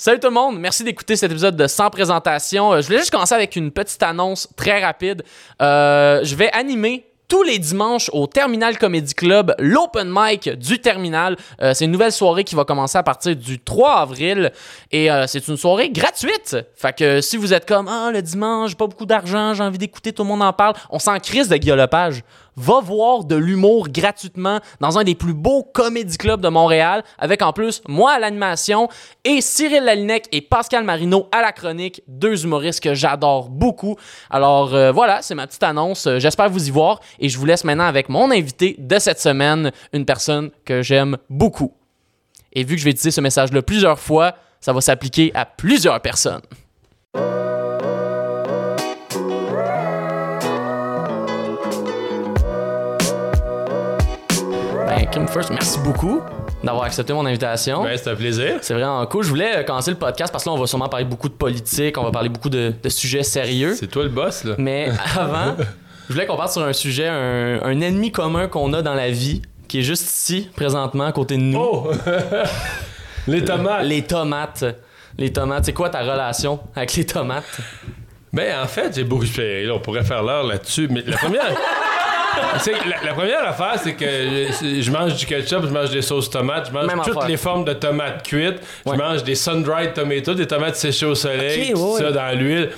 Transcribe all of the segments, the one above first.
Salut tout le monde, merci d'écouter cet épisode de Sans présentation. Euh, Je voulais juste commencer avec une petite annonce très rapide. Euh, je vais animer tous les dimanches au Terminal Comedy Club, l'open mic du Terminal. Euh, c'est une nouvelle soirée qui va commencer à partir du 3 avril et c'est une soirée gratuite. Fait que si vous êtes comme ah le dimanche, j'ai pas beaucoup d'argent, j'ai envie d'écouter, tout le monde en parle, on s'en crise de guillolopage. Va voir de l'humour gratuitement dans un des plus beaux comédie clubs de Montréal avec en plus moi à l'animation et Cyril Lalinec et Pascal Marino à la chronique, deux humoristes que j'adore beaucoup. Alors euh, voilà, c'est ma petite annonce. Euh, J'espère vous y voir et je vous laisse maintenant avec mon invité de cette semaine, une personne que j'aime beaucoup. Et vu que je vais utiliser ce message-là plusieurs fois, ça va s'appliquer à plusieurs personnes. Kim First, merci beaucoup d'avoir accepté mon invitation. Ben, c'était un plaisir. C'est vraiment cool. Je voulais euh, commencer le podcast parce que là, on va sûrement parler beaucoup de politique, on va parler beaucoup de, de sujets sérieux. C'est toi le boss, là. Mais avant, je voulais qu'on parte sur un sujet, un, un ennemi commun qu'on a dans la vie, qui est juste ici, présentement, à côté de nous. Oh! les tomates. Les tomates. Les tomates. C'est quoi ta relation avec les tomates? Ben, en fait, j'ai beaucoup. Là, on pourrait faire l'heure là-dessus, mais la première. la, la première affaire, c'est que je, je mange du ketchup, je mange des sauces tomates, je mange Même toutes affaire. les formes de tomates cuites, Ouais. je mange des sun-dried tomatoes, des tomates séchées au soleil, tout ouais, ça dans l'huile.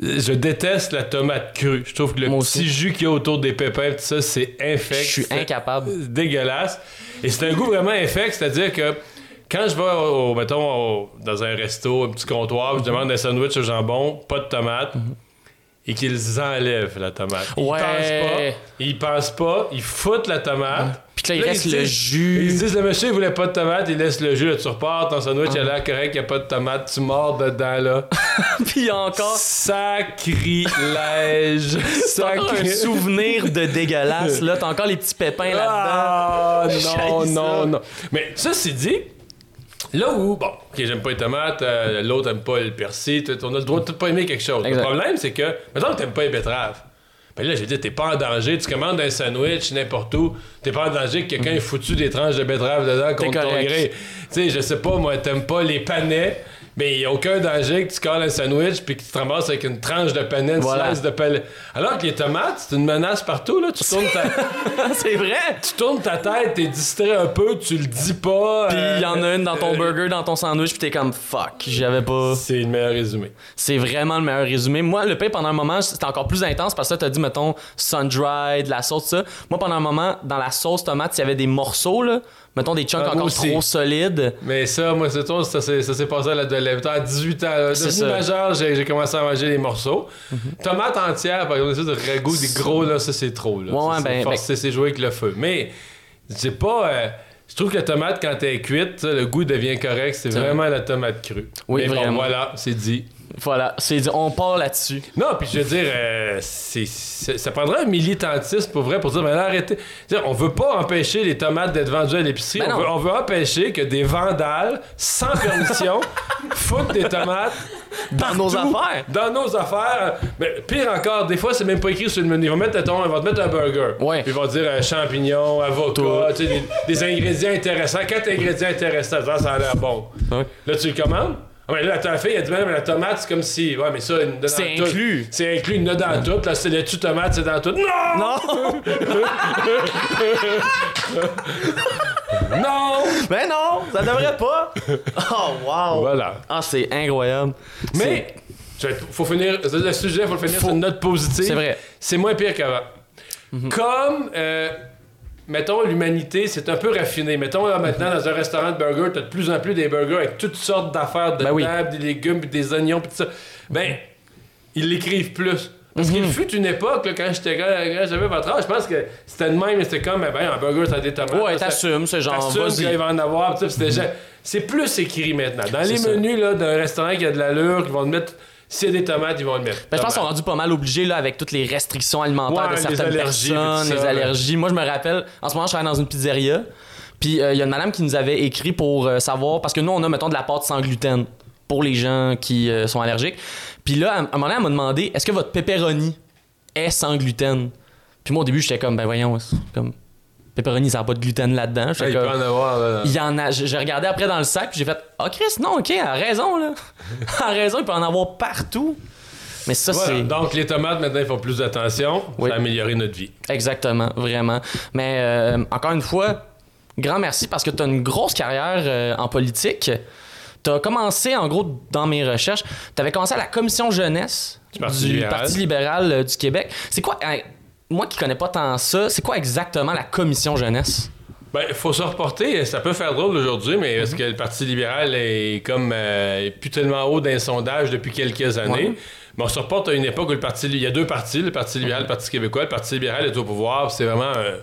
Je déteste la tomate crue. Je trouve que le Moi petit aussi. jus qu'il y a autour des pépins, tout ça, c'est infect. Je suis incapable. C'est dégueulasse. Et c'est un goût vraiment infect, c'est-à-dire que quand je vais, au, mettons, au- dans un resto, un petit comptoir, je demande un sandwich au jambon, pas de tomate, et qu'ils enlèvent la tomate. Ils Ouais. pensent pas, ils pensent pas, ils foutent la tomate. Puis que là, il reste le jus. Ils se disent, le monsieur, il voulait pas de tomate, il laisse le jus, là, tu repars, ton sandwich, il a l'air correct, il n'y a pas de tomate, tu mords dedans, là. Puis encore, Sacrilège! encore un souvenir de dégueulasse. Là, t'as encore les petits pépins là-dedans. Ah, non, non, non. Mais ça, c'est dit. Là où, bon, ok, j'aime pas les tomates, euh, l'autre aime pas le persil, tout- on a le droit de tout pas aimer quelque chose. Exact. Le problème, c'est que, maintenant que t'aimes pas les betteraves, ben là, j'ai dit, t'es pas en danger, tu commandes un sandwich n'importe où, t'es pas en danger que quelqu'un ait foutu des tranches de betterave dedans contre ton gré. Tu sais, je sais pas, moi, t'aimes pas les panais, mais il y a aucun danger que tu colles un sandwich puis que tu te ramasses avec une tranche de panais, une Voilà. slice de palais. Alors que les tomates, c'est une menace partout, là. Tu tournes ta, c'est vrai. tu tournes ta tête, t'es distrait un peu, tu le dis pas. Puis il y en a une dans ton euh, burger, dans ton sandwich, puis t'es comme fuck, j'avais pas. C'est le meilleur résumé. C'est vraiment le meilleur résumé. Moi, le pain, pendant un moment, c'était encore plus intense parce que t'as dit, mettons, sun-dried, la sauce, ça. Moi, pendant un moment, dans la sauce tomate, il y avait des morceaux, là. Mettons des chunks Ah, encore aussi. trop solides. Mais ça, moi, c'est toi, ça, s'est- ça s'est passé à la de À 18 ans, devenu majeur, j'ai commencé à manger les morceaux. Tomates entières, par exemple, des de ragoût, des gros, là, ça, c'est trop. Là. Ouais, Ça, ben- c'est jouer avec le feu. Mais, j'ai pas. euh, je trouve que la tomate, quand elle est cuite, le goût devient correct. C'est vraiment la tomate crue. Oui, Mais bon, vraiment. voilà, c'est dit. Voilà, c'est on part là-dessus. Non, puis je veux dire, euh, c'est, c'est- ça prendrait un militantisme pour vrai pour dire, mais là, arrêtez. Je veux dire, on veut pas empêcher les tomates d'être vendues à l'épicerie. Ben on, veut, on veut empêcher que des vandales, sans permission, foutent des tomates Dans nos affaires. Dans nos affaires. Mais pire encore, des fois, c'est même pas écrit sur le menu. Ils vont mettre, mettons, ils vont te mettre un burger. Ouais. Puis ils vont dire euh, champignons, avocat, des, des ingrédients intéressants. Quatre ingrédients intéressants, ça, ça a l'air bon. Ouais. Là, tu le commandes? Ah, mais là, ta fille, elle dit, mais la tomate, c'est comme si. Ouais, mais ça, il a dans C'est inclus. C'est inclus, il y en a dans tout. Là, c'est laitue tomate, c'est dans tout. Non! Non! Non! ben non, ça devrait pas. Oh, wow. Voilà. Ah, c'est incroyable. Mais, faut finir. Le sujet, faut le finir sur une note positive. C'est vrai. C'est moins pire qu'avant. Comme, euh, mettons, l'humanité, c'est un peu raffiné. Mettons, là, maintenant, dans un restaurant de burgers, t'as de plus en plus des burgers avec toutes sortes d'affaires dedans, Ben oui. des légumes, puis des oignons, puis tout ça. Ben, ils l'écrivent plus. Parce qu'il fut une époque, là, quand j'étais j'avais votre âge, je pense que c'était de même, mais c'était comme, ben, un burger, ça a des tomates. Ouais, t'assumes, c'est genre, vas-y. va en avoir, pis ça, pis c'était déjà- C'est plus écrit maintenant. Dans les ça. menus là, d'un restaurant qui a de l'allure, ils vont te mettre. A des tomates, ils vont le mettre. Ben, je pense qu'on est Tomates. rendu pas mal obligé là, avec toutes les restrictions alimentaires Ouais, de certaines allergies, personnes, les allergies. Moi, je me rappelle, en ce moment, je travaille dans une pizzeria. Puis euh, il y a une madame qui nous avait écrit pour euh, savoir, parce que nous, on a, mettons, de la pâte sans gluten pour les gens qui euh, sont allergiques. Puis là, à un moment donné, elle m'a demandé est-ce que votre pepperoni est sans gluten? Puis moi, au début, j'étais comme ben voyons, c'est comme pepperoni, ça n'a pas de gluten là-dedans. Ah, il peut en avoir. là. il y en a. J'ai regardé après dans le sac, puis j'ai fait Ah, Chris, non, ok, elle a raison, là. Elle a raison, il peut en avoir partout. Mais ça, Voilà. c'est. Donc, les tomates, maintenant, ils font plus d'attention. Oui. Ça a amélioré notre vie. Exactement, vraiment. Mais euh, encore une fois, grand merci parce que tu as une grosse carrière euh, en politique. Tu as commencé, en gros, dans mes recherches, tu avais commencé à la commission jeunesse Du Parti libéral. Parti libéral euh, du Québec. C'est quoi, euh, moi qui connais pas tant ça, c'est quoi exactement la commission jeunesse? Ben, il faut se reporter. Ça peut faire drôle aujourd'hui, mais Mhm. parce que le Parti libéral est comme euh, est plus tellement haut d'un sondage depuis quelques années? Ouais. Mais on se reporte à une époque où le Parti... Il y a deux partis, le Parti libéral et le Parti québécois. Le Parti libéral est au pouvoir. C'est vraiment... un-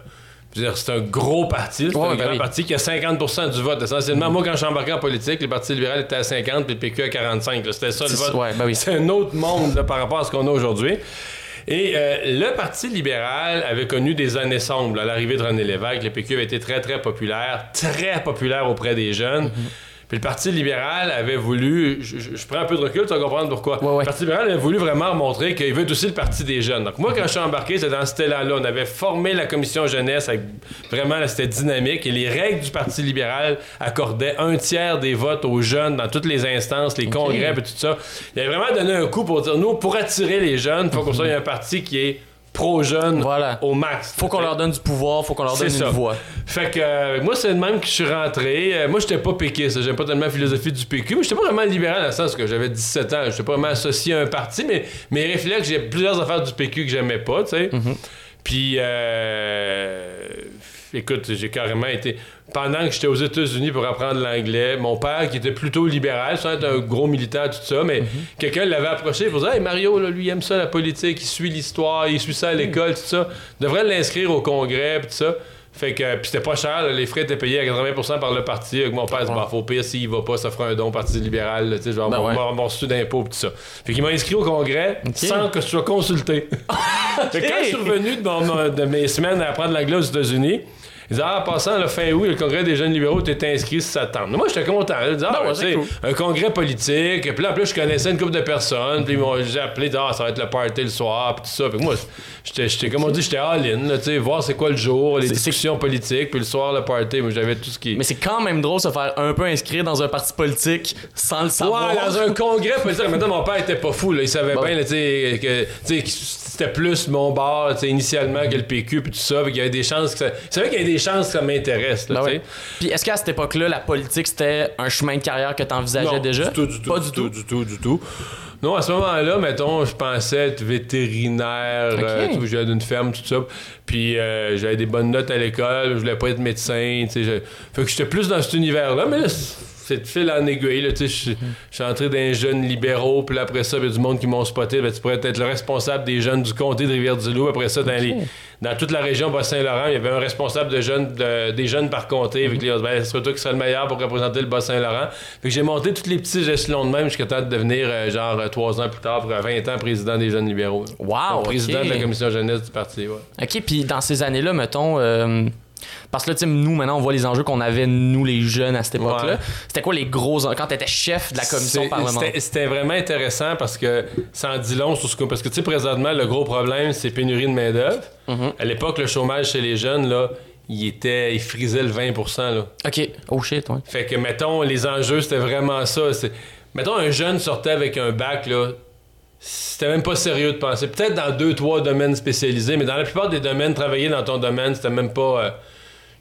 c'est un gros parti. C'est Ouais, un ben grand oui. parti qui a 50% du vote. Essentiellement, moi, quand je suis embarqué en politique, le Parti libéral était à 50 puis le PQ à 45. là. C'était ça le vote. ouais, ben oui. C'est un autre monde là, par rapport à ce qu'on a aujourd'hui. Et euh, le Parti libéral avait connu des années sombres. À l'arrivée de René Lévesque, le PQ avait été très, très populaire, très populaire auprès des jeunes. Puis le Parti libéral avait voulu, je, je- je prends un peu de recul, tu vas comprendre pourquoi. Ouais, ouais. Le Parti libéral avait voulu vraiment montrer qu'il veut être aussi le Parti des jeunes. Donc moi, quand je suis embarqué, c'était dans cet élan-là. On avait formé la commission jeunesse avec vraiment, c'était dynamique. Et les règles du Parti libéral accordaient un tiers des votes aux jeunes dans toutes les instances, les congrès et tout ça. Il avait vraiment donné un coup pour dire, nous, pour attirer les jeunes, il faut qu'on soit un parti qui est pro-jeune Voilà. au max. Faut qu'on leur donne du pouvoir, faut qu'on leur donne ça. une voix. Fait que euh, moi, c'est de même que je suis rentré. Euh, moi, j'étais pas péquiste. J'aime pas tellement la philosophie du PQ, mais j'étais pas vraiment libéral dans le sens que j'avais 17 ans. J'étais pas vraiment associé à un parti, mais mes réflexes, j'ai plusieurs affaires du PQ que j'aimais pas, tu sais. Puis, euh, écoute, j'ai carrément été. Pendant que j'étais aux États-Unis pour apprendre l'anglais, mon père, qui était plutôt libéral, sans être un gros militant, tout ça, mais quelqu'un l'avait approché pour dire Hey Mario, là, lui, il aime ça, la politique, il suit l'histoire, il suit ça à l'école, tout ça. devrait l'inscrire au congrès, tout ça. Fait que, puis c'était pas cher, là, les frais étaient payés à 80% par le parti. Avec mon père, dit, bah, faut pire, s'il va pas, ça fera un don au Parti libéral, tu sais, genre, Ben mon, ouais. mon, mon reçu d'impôt, pis tout ça. Fait qu'il m'a inscrit au congrès sans que je sois consulté. Fait que quand je suis revenu de, mon- de mes semaines à apprendre l'anglais aux États-Unis, ils disaient, ah, en passant, le fin août, le congrès des jeunes libéraux, t'es inscrit si ça te tente. Moi, j'étais content. Ils disaient, ah, Ben ouais, tu cool. un congrès politique. Puis là, en plus, je connaissais une couple de personnes. Puis ils m'ont- j'ai appelé, ah, ça va être le party le soir, puis tout ça. Que moi, j'étais, comme on dit, j'étais all-in, tu sais, voir c'est quoi le jour, les discussions politiques, puis le soir, le party. Moi, j'avais tout ce qui. Mais c'est quand même drôle de se faire un peu inscrire dans un parti politique sans le savoir. Ouais, dans un congrès politique. Maintenant, mon père était pas fou. Là. Il savait Bon. bien tu sais, que tu c'était plus mon bar tu sais, initialement que le PQ puis tout ça. Puis qu'il y avait des chances que ça... Il savait qu'il y avait des chances que ça m'intéresse. Ben. Puis est-ce qu'à cette époque-là, la politique, c'était un chemin de carrière que tu envisageais déjà? Du tout, du tout. Pas du tout. Du tout, du tout. Non, à ce moment-là, mettons, je pensais être vétérinaire, Ok. euh, vois, j'allais d'une ferme, tout ça. Puis euh, j'avais des bonnes notes à l'école, je voulais pas être médecin, tu sais. je- Fait que j'étais plus dans cet univers-là, mais là, c'est de fil en aiguille, là. Je suis- entré dans les jeunes libéraux, puis après ça, il y a du monde qui m'ont spoté. Ben, tu pourrais être le responsable des jeunes du comté de Rivière-du-Loup. Après ça, dans, les- dans toute la région Bas-Saint-Laurent, il y avait un responsable de jeunes, de- des jeunes par comté. Que là, ben, ce serait toi qui serait le meilleur pour représenter le Bas-Saint-Laurent. Fait que j'ai monté tous les petits échelons de même jusqu'à temps de devenir, euh, genre, euh, trois ans plus tard, pour euh, 20 ans, président des jeunes libéraux. Wow, Donc, président de la commission jeunesse du parti, ouais. OK, puis dans ces années-là, mettons... euh, Parce que là, tu sais, nous, maintenant, on voit les enjeux qu'on avait, nous, les jeunes, à cette époque-là. Ouais. C'était quoi les gros... en- Quand t'étais chef de la commission parlementaire? c'était- vraiment intéressant parce que ça en dit long sur ce que. Parce que, tu sais, présentement, le gros problème, c'est pénurie de main-d'œuvre. Mhm. À l'époque, le chômage chez les jeunes, là, il était. Il frisait le 20 là. OK. Oh shit, ouais. Fait que, mettons, les enjeux, c'était vraiment ça. Mettons, un jeune sortait avec un bac, là. C'était même pas sérieux de penser. Peut-être dans deux, trois domaines spécialisés, mais dans la plupart des domaines, travailler dans ton domaine, c'était même pas. euh,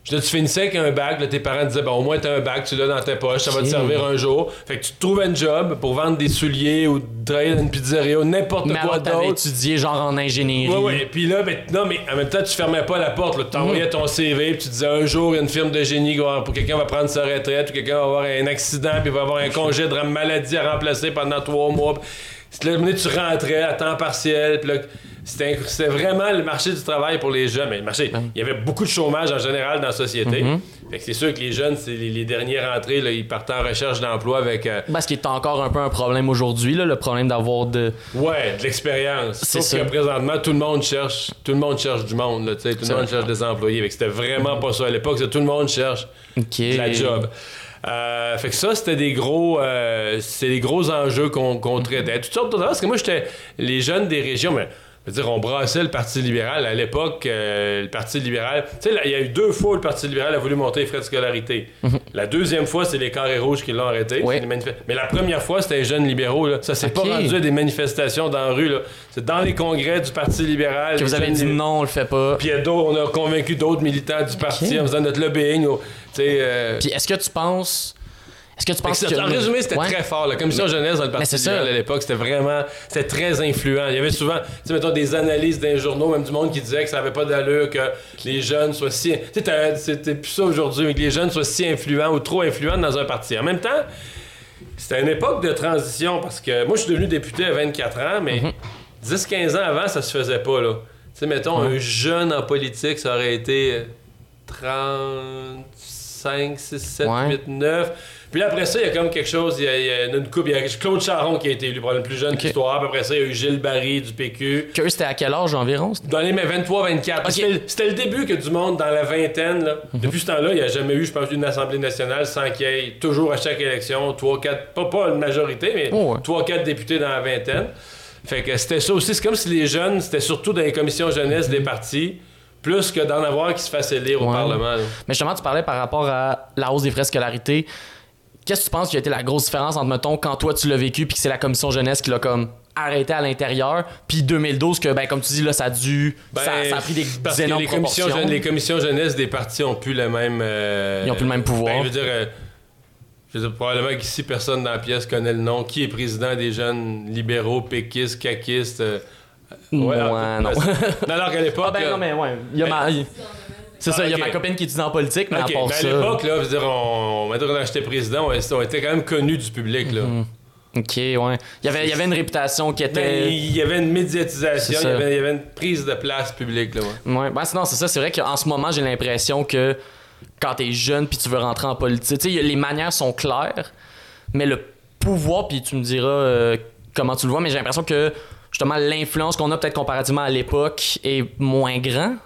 je dire, tu finissais avec un bac, là, tes parents disaient, bon, au moins t'as un bac, tu l'as dans ta poche, ça va te servir un jour. Fait que tu te trouves un job pour vendre des souliers ou travailler dans une pizzeria ou n'importe Mais quoi d'autre. étudié genre en ingénierie. Ouais, ouais. Puis là, ben, non, mais en même temps, tu fermais pas la porte. Tu t'envoyais ton CV, puis tu disais un jour, il y a une firme de génie, pour quelqu'un va prendre sa retraite, ou quelqu'un va avoir un accident, puis va avoir un congé de maladie à remplacer pendant trois mois. Là, tu rentrais à temps partiel, puis là, c'était c'était vraiment le marché du travail pour les jeunes. Mais le marché, il y avait beaucoup de chômage en général dans la société. Fait que c'est sûr que les jeunes, c'est les, les derniers rentrés, là, ils partent en recherche d'emploi avec. euh, Parce qu'il est encore un peu un problème aujourd'hui, là, le problème d'avoir de... Ouais, de l'expérience. C'est Sauf ça. que présentement, tout le monde cherche, tout le monde cherche du monde, là, tout le monde cherche des employés. Fait que c'était vraiment pas ça à l'époque, c'est tout le monde cherche de la job. Euh, fait que ça, c'était des gros, euh, c'était des gros enjeux qu'on qu'on traitait. Toutes sortes d'autres parce que moi, j'étais les jeunes des régions, mais Je veux dire, on brassait le Parti libéral. À l'époque, euh, le Parti libéral. Tu sais, il y a eu deux fois où le Parti libéral a voulu monter les frais de scolarité. La deuxième fois, c'est les carrés rouges qui l'ont arrêté. Mhm. Oui. Mais la première fois, c'était les jeunes libéraux. Là. Ça s'est pas rendu à des manifestations dans la rue. C'est dans les congrès du Parti libéral. Que vous avez dit non, on le fait pas. Puis on a convaincu d'autres militants du parti en faisant notre lobbying. au- euh, Puis est-ce que tu penses. Est-ce que tu penses que. en résumé, c'était Ouais. très fort. La commission jeunesse dans le Parti libéral à l'époque, c'était vraiment, c'était très influent. Il y avait souvent, tu sais, mettons, des analyses d'un journaux, même du monde qui disait que ça avait pas d'allure que les jeunes soient si, tu sais, c'était plus ça aujourd'hui, mais que les jeunes soient si influents ou trop influents dans un parti. En même temps, c'était une époque de transition parce que moi, je suis devenu député à 24 ans, mais Mhm. 10-15 ans avant, ça se faisait pas, là. Tu sais, mettons, un jeune en politique, ça aurait été 35, 6, 7, Ouais. 8, 9. Puis là, après ça, il y a comme quelque chose, il y a, il y a une coupe. Il y a Claude Charon qui a été élu pour le plus jeune de Ok. l'histoire. Puis après ça, il y a eu Gilles Barry du PQ. Que c'était à quel âge environ? Dans les 23-24. Ok. C'était le- C'était le début que du monde dans la vingtaine. Là. Mhm. Depuis ce temps-là, il n'y a jamais eu, je pense, une Assemblée nationale sans qu'il y ait toujours à chaque élection 3-4, pas, pas une majorité, mais Oh ouais. 3-4 députés dans la vingtaine. Fait que c'était ça aussi. C'est comme si les jeunes, c'était surtout dans les commissions jeunesse des partis, plus que d'en avoir qui se fassent élire au. Parlement. là. Mais justement, tu parlais par rapport à la hausse des frais de scolarité. Qu'est-ce que tu penses qui a été la grosse différence entre, mettons, quand toi tu l'as vécu puis que c'est la commission jeunesse qui l'a comme arrêté à l'intérieur, puis 2012 que, ben, comme tu dis, là, ça a dû. ça, Ben, ça a pris des, parce des que énormes les commissions, proportions. jeune- les commissions jeunesse des partis ont plus le même. euh, Ils ont plus le même pouvoir. ben, je veux dire, euh, je veux dire, probablement qu'ici, personne dans la pièce connaît le nom. Qui est président des jeunes libéraux, péquistes, caquistes euh, Ouais, alors- non. non, alors qu'à l'époque. Ah ben non, mais ouais. Il y a ma... C'est ça, il y a ok. ma copine qui étudie en politique, mais à part ben, à ça. l'époque, là, je veux dire, on, maintenant qu'on j'étais président, on, était quand même connus du public. Là. Mhm. Ok, ouais. Il y avait, il y avait une réputation qui Ben, était. il y avait une médiatisation, il y, avait, il y avait une prise de place publique. Là, ouais. Ouais, ben sinon, c'est ça. C'est vrai qu'en ce moment, j'ai l'impression que quand t'es jeune puis tu veux rentrer en politique, tu sais, les manières sont claires, mais le pouvoir, puis tu me diras euh, comment tu le vois, mais j'ai l'impression que justement l'influence qu'on a peut-être comparativement à l'époque est moins grand.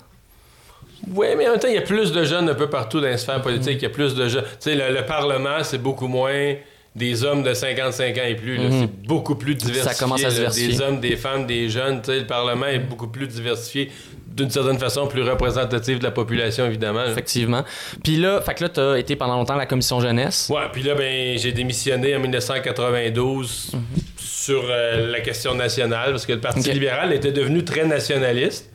Oui, mais en même temps, il y a plus de jeunes un peu partout dans les sphères politiques. Il y a plus de jeunes. Tu sais, le, le Parlement, c'est beaucoup moins des hommes de 55 ans et plus. Mhm. C'est beaucoup plus diversifié. Ça commence à se. Des hommes, des femmes, des jeunes. Tu sais, le Parlement est beaucoup plus diversifié, d'une certaine façon, plus représentatif de la population, évidemment. là. Effectivement. Puis là, fait que là, t'as été pendant longtemps à la commission jeunesse. Ouais, puis là, ben, j'ai démissionné en 1992 sur euh, la question nationale, parce que le Parti libéral était devenu très nationaliste.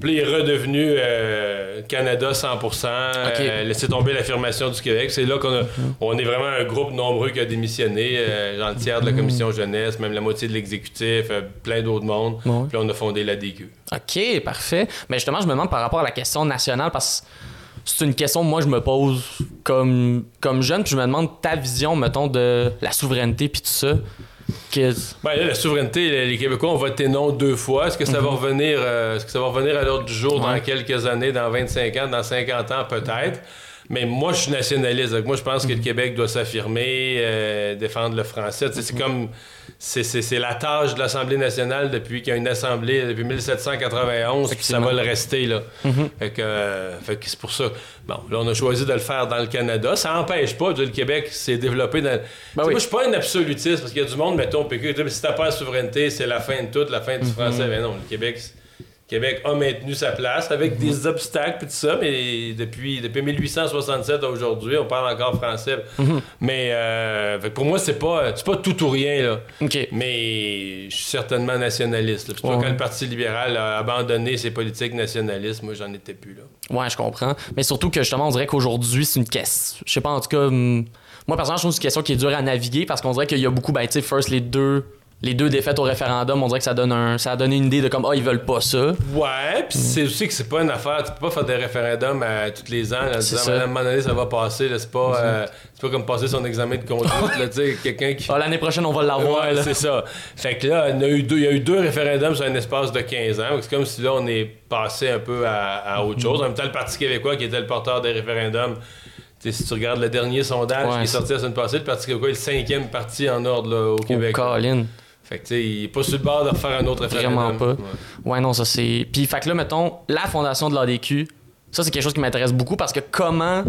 Puis là, il est redevenu euh, Canada 100%, euh, laisser tomber l'affirmation du Québec. C'est là qu'on a- on est vraiment un groupe nombreux qui a démissionné, genre le tiers de la commission jeunesse, même la moitié de l'exécutif, plein d'autres mondes. Puis on a fondé la DQ. OK, parfait. Mais justement, je me demande par rapport à la question nationale, parce que c'est une question que moi, je me pose comme, comme jeune, puis je me demande ta vision, mettons, de la souveraineté, puis tout ça. Que- Ben là, la souveraineté, les Québécois ont voté non deux fois. Est-ce que ça va revenir euh, est-ce que ça va revenir à l'ordre du jour dans Mhm. Quelques années, dans 25 ans, dans 50 ans peut-être? Mais moi, je suis nationaliste. Donc moi, je pense que Mhm. le Québec doit s'affirmer, euh, défendre le français. Sais, Mhm. C'est comme... C'est, la tâche de l'Assemblée nationale depuis qu'il y a une Assemblée, depuis 1791, puis ça va le rester. Là. Mhm. Fait que, euh, fait que c'est pour ça. Bon, là, on a choisi de le faire dans le Canada. Ça n'empêche pas, le Québec s'est développé dans. Ben oui. Moi, je suis pas un absolutiste parce qu'il y a du monde, mettons, PQ, si t'as pas la souveraineté, c'est la fin de tout, la fin du français. Mais non, le Québec. Québec a maintenu sa place avec des obstacles et tout ça, mais depuis, depuis 1867 à aujourd'hui, on parle encore français. Mais euh, pour moi, c'est pas, c'est pas tout ou rien. Là. Mais je suis certainement nationaliste. Puis Ouais. quand le Parti libéral a abandonné ses politiques nationalistes, moi, j'en étais plus là. Ouais, je comprends. Mais surtout que justement, on dirait qu'aujourd'hui, c'est une question. Je sais pas, en tout cas, hum, moi, personnellement, je trouve que c'est une question qui est dure à naviguer parce qu'on dirait qu'il y a beaucoup, ben, tu sais, first, les deux. Les deux défaites au référendum, on dirait que ça donne un, ça a donné une idée de comme ah ils veulent pas ça. Ouais, puis c'est aussi que c'est pas une affaire. Tu peux pas faire des référendums à tous les ans. Là, disant, ça. à un moment donné, ça va passer. C'est pas, euh, c'est pas comme passer son examen de conduite. là, tu sais, quelqu'un qui. Ah, l'année prochaine on va l'avoir. Ouais, c'est ça. Fait que là, il y, a eu deux, il y a eu deux référendums sur un espace de 15 ans. C'est comme si là, on est passé un peu à, à autre chose. En même temps, le Parti québécois, qui était le porteur des référendums, si tu regardes le dernier sondage Ouais, qui est sorti la semaine passée, le Parti québécois est le cinquième parti en ordre là, au Oh, Québec. Colin. Fait que, tu sais, il est pas sur le bord de refaire un autre référendum. Vraiment pas. Ouais. Ouais, non, ça c'est. Puis, fait que là, mettons, la fondation de l'ADQ, ça c'est quelque chose qui m'intéresse beaucoup parce que comment.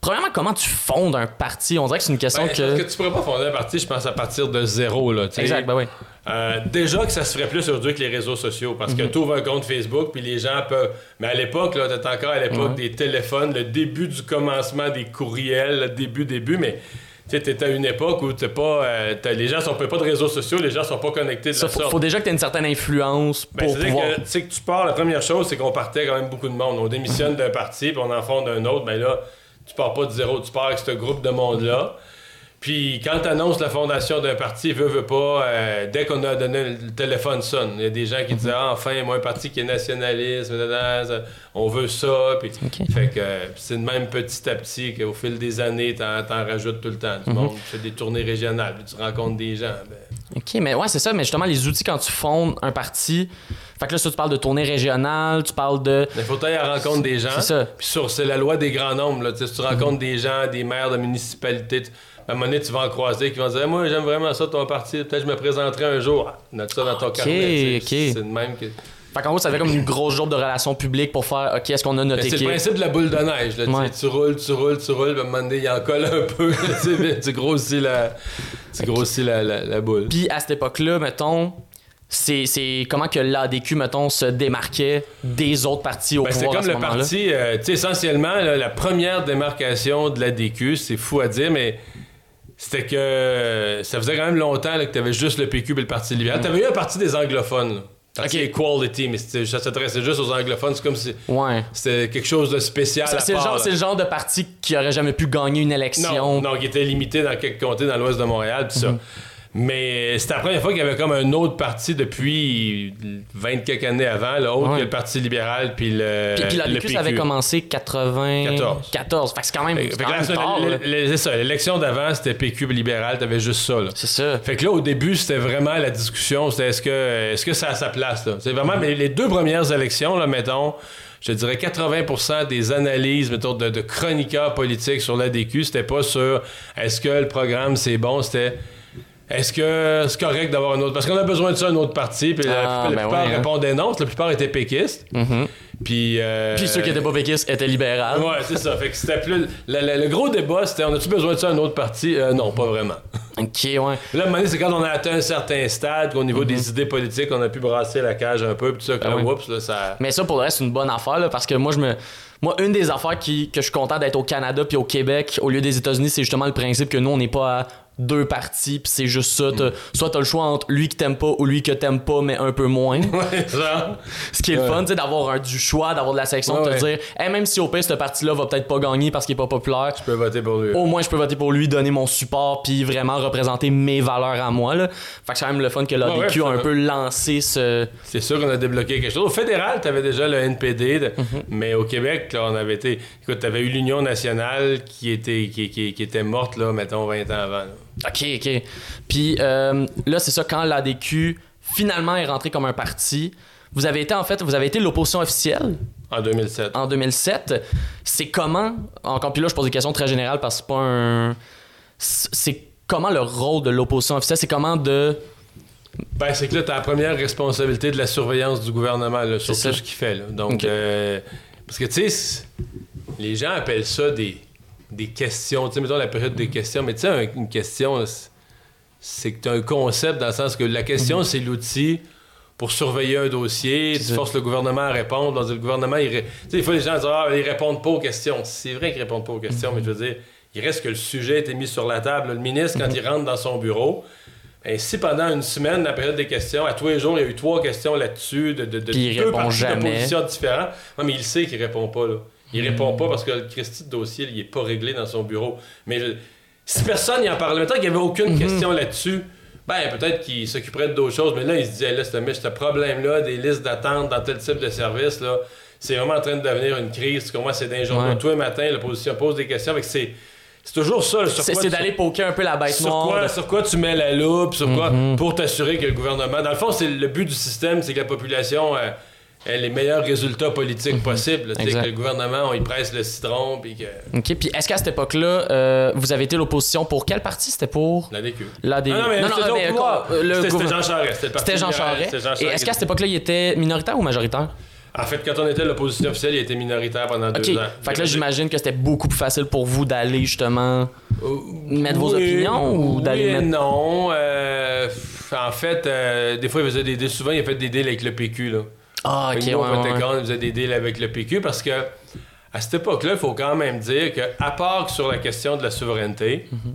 Premièrement, comment tu fondes un parti? On dirait que c'est une question Ben, Parce que. que tu pourrais pas fonder un parti, je pense, à partir de zéro. Là. Exact, ben oui. Euh, déjà que ça se ferait plus aujourd'hui avec les réseaux sociaux, parce Mhm. que tu ouvres un compte Facebook, puis les gens peuvent... Mais à l'époque, là, t'étais encore à l'époque des téléphones, le début du commencement des courriels, le début, début, mais... Tu sais, à une époque où t'es pas, euh, les gens sont pas de réseaux sociaux, les gens sont pas connectés de Ça, la faut, sorte. faut déjà que tu aies une certaine influence Ben, pour pouvoir. tu sais, que tu pars, la première chose, c'est qu'on partait quand même beaucoup de monde. On démissionne d'un parti, puis on en fonde un autre. Ben là, tu pars pas de zéro, tu pars avec ce groupe de monde-là. Puis quand tu annonces la fondation d'un parti, veut, veut pas, euh, dès qu'on a donné le téléphone sonne. Il y a des gens qui disaient, ah, enfin, moi, un parti qui est nationaliste, on veut ça. Puis. Fait que euh, c'est de même petit à petit qu'au fil des années, t'en, t'en rajoutes tout le temps. Du monde, tu fais des tournées régionales, puis tu rencontres des gens. Ben, Ok, mais ouais, c'est ça. Mais justement, les outils quand tu fondes un parti. Fait que là, ça, tu parles de tournée régionale, tu parles de. Il faut aller à la rencontre des gens. C'est ça. Puis sur, c'est la loi des grands nombres. Là. Tu Si tu rencontres des gens, des maires de municipalités, tu- à un moment donné, tu vas en croiser qui vont dire Moi, j'aime vraiment ça, ton parti. Peut-être que je me présenterai un jour. Ah, Note ça dans ton carnet. C'est de même que. Fait qu'en gros, ça fait comme une grosse job de relations publiques pour faire OK, est-ce qu'on a notre Mais c'est le équipe? principe de la boule de neige. Là, tu sais. Ouais. Tu roules, tu roules, tu roules, puis à un moment donné, il en colle un peu. tu grossis la, tu grossis la, la, la boule. Puis à cette époque-là, mettons. C'est, c'est comment que l'ADQ, mettons, se démarquait des autres partis au Ben, c'est pouvoir à comme ce le parti, euh, tu sais, essentiellement, là, la première démarcation de l'ADQ, c'est fou à dire, mais c'était que ça faisait quand même longtemps là, que tu avais juste le PQ et le Parti libéral. Tu avais eu un parti des anglophones, là. Parti Ok. Equality, mais ça s'adressait juste aux anglophones. C'est comme si Ouais. c'était quelque chose de spécial. C'est, le le genre de parti qui aurait jamais pu gagner une élection. Non, non, qui était limité dans quelques comtés dans l'ouest de Montréal, pis ça. Mais c'était la première fois qu'il y avait comme un autre parti depuis 20 quelques années avant, là, autre Ouais. que le Parti libéral puis le, Puis, puis le l'ADQ, ça avait PQ. commencé 80... 14. 14. Fait que c'est quand même, c'est ça, l'élection d'avant, c'était PQ libéral, t'avais juste ça. C'est ça. Fait que là, au début, c'était vraiment la discussion, c'était est-ce que, est-ce que ça a sa place, là? C'est vraiment, mais les deux premières élections, là, mettons, je dirais 80% des analyses, mettons, de, de chroniqueurs politiques sur l'ADQ, c'était pas sur est-ce que le programme c'est bon, c'était est-ce que c'est correct d'avoir un autre? Parce qu'on a besoin de ça, un autre parti, puis la, Ah, la ben plupart hein. répondaient non, la plupart étaient péquistes. Mhm. Puis. euh, Puis ceux qui étaient pas péquistes étaient libérales. Ouais, c'est ça. Fait que c'était plus. Le, le- le gros débat, c'était on a-tu besoin de ça, un autre parti Euh, Non, pas vraiment. OK, ouais. Là, à un moment donné, c'est quand on a atteint un certain stade, qu'au niveau Mhm. des idées politiques, on a pu brasser la cage un peu, puis tout ça, Ah ouais. oups, là, ça. Mais ça, pour le reste, c'est une bonne affaire, là, parce que moi, je me. Moi, une des affaires qui, que je suis content d'être au Canada puis au Québec, au lieu des États-Unis, c'est justement le principe que nous, on n'est pas à deux partis, puis c'est juste ça. t'as- Soit t'as le choix entre lui que t'aimes pas ou lui que t'aimes pas, mais un peu moins. Ouais, genre. Ce qui est le Ouais. fun, tu sais, d'avoir un- du choix, d'avoir de la sélection, Ouais, de te dire, Hey, même si au pire, ce parti-là va peut-être pas gagner parce qu'il est pas populaire, Je peux voter pour lui. au moins je peux voter pour lui, donner mon support, puis vraiment représenter mes valeurs à moi. Là. Fait que c'est quand même le fun que l'ADQ a un peu lancé ce. C'est sûr qu'on a débloqué quelque chose. Au fédéral, tu avais déjà le NPD, de- Mhm. mais au Québec, là, on avait été. Écoute, tu avais eu l'Union nationale qui était, qui, qui- qui était morte, là, mettons, 20 ans avant. là. Ok, ok. Puis euh, là, c'est ça, quand l'ADQ finalement est rentré comme un parti, vous avez été en fait, vous avez été l'opposition officielle? En 2007. en 2007. C'est comment, encore puis là, je pose des questions très générales parce que c'est pas un. C'est comment le rôle de l'opposition officielle, c'est comment de. Ben, c'est que là, tu as la première responsabilité de la surveillance du gouvernement là, sur C'est tout ça. ce qu'il fait. là. Donc, euh, parce que, tu sais, les gens appellent ça des, des questions. Tu sais, mettons la période des questions, mais tu sais, un- une question, c'est- que tu as un concept dans le sens que la question, c'est l'outil pour surveiller un dossier, tu forces le gouvernement à répondre. Donc, le gouvernement, il ré- tu sais, des fois, les gens disent Ah, ils répondent pas aux questions. C'est vrai qu'ils répondent pas aux questions, mais je veux dire, il reste que le sujet a été mis sur la table. Le ministre, quand il rentre dans son bureau, ben, si pendant une semaine, la période des questions, à tous les jours, il y a eu trois questions là-dessus, de, de, de deux jamais. d'opposition différents, non, mais il sait qu'il répond pas. Là. Il répond pas parce que le Christy de dossier, il est pas réglé dans son bureau. Mais je- si personne n'y en parlait, mettons qu'il n'y avait aucune question là-dessus, ben peut-être qu'il s'occuperait d'autres choses, mais là, il se disait, là, ce, ce problème-là, des listes d'attente dans tel type de service, là, c'est vraiment en train de devenir une crise. Tu comprends? C'est d'un jour Ouais. tous les matins, l'opposition pose des questions. C'est, c'est toujours ça. C'est d'aller poker un peu la bête sur noire. quoi, sur quoi tu mets la loupe, sur quoi, Mhm. pour t'assurer que le gouvernement. Dans le fond, c'est le but du système, c'est que la population euh, les meilleurs résultats politiques possibles. Sais, Mhm. Exact. que le gouvernement, on y presse le citron, puis que. Ok, puis est-ce qu'à cette époque-là, euh, vous avez été l'opposition pour quel parti? C'était pour La DQ. l'ADQ Ah non, mais euh, au mais, euh, le C'était- Jean Charest. C'était Jean Charest. Et est-ce qu'à cette époque-là, il était minoritaire ou majoritaire? En fait, quand on était l'opposition officielle, il était minoritaire pendant deux ans. Fait que là, j'imagine que c'était beaucoup plus facile pour vous d'aller justement Euh, mettre vos opinions ou oui d'aller et mettre. non. euh, en fait, euh, des fois, il faisait des deals. Souvent, il a fait des deals avec le PQ. Là. Ah, ok, ouais, nous, au ouais. Il faisait des deals avec le PQ parce que à cette époque-là, il faut quand même dire que, à part que sur la question de la souveraineté, Mhm.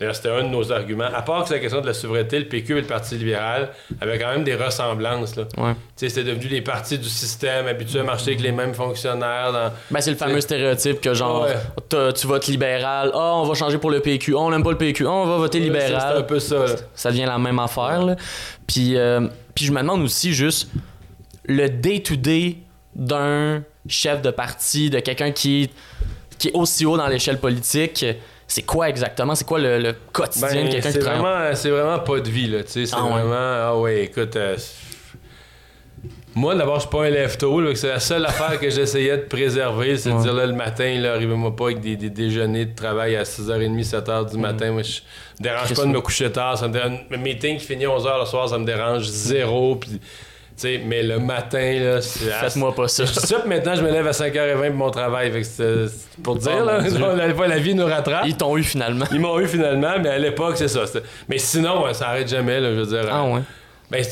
d'ailleurs, c'était un de nos arguments, à part que sur la question de la souveraineté, le PQ et le Parti libéral avaient quand même des ressemblances. Là. Ouais. C'était devenu des partis du système, habitués à marcher avec les mêmes fonctionnaires. Dans... Ben, c'est le fameux stéréotype que genre, Ouais. tu votes libéral, ah, on va changer pour le PQ, ah, on n'aime pas le PQ, ah, on va voter C'est un libéral. peu ça. là. Ça devient la même affaire, là. Puis, euh, puis je me demande aussi juste le day-to-day d'un chef de parti, de quelqu'un qui, qui est aussi haut dans l'échelle politique. C'est quoi exactement? C'est quoi le, le quotidien de Ben, quelqu'un qui travaille? vraiment, c'est vraiment pas de vie, là, tu sais. C'est Ah ouais. vraiment... Ah ouais, écoute... euh, moi, d'abord, je suis pas un lève-tôt, là, que c'est la seule affaire que j'essayais de préserver, c'est de dire, là, le matin, là, arrivez-moi pas avec des, des déjeuners de travail à 6h30, 7h du matin. Moi, je me dérange pas de me coucher tard. Ça me dérange... Le meeting qui finit 11h le soir, ça me dérange zéro. Puis, tu sais, mais le matin, là, c'est... Faites-moi pas ça. Je puis maintenant, je me lève à 5h20 pour mon travail. Fait que pour dire, Oh, là, la, vie nous rattrape. Ils t'ont eu finalement. Ils m'ont eu finalement, mais à l'époque, c'est ça. Mais sinon, ça arrête jamais, là, je veux dire. Ah euh, ouais. Ben,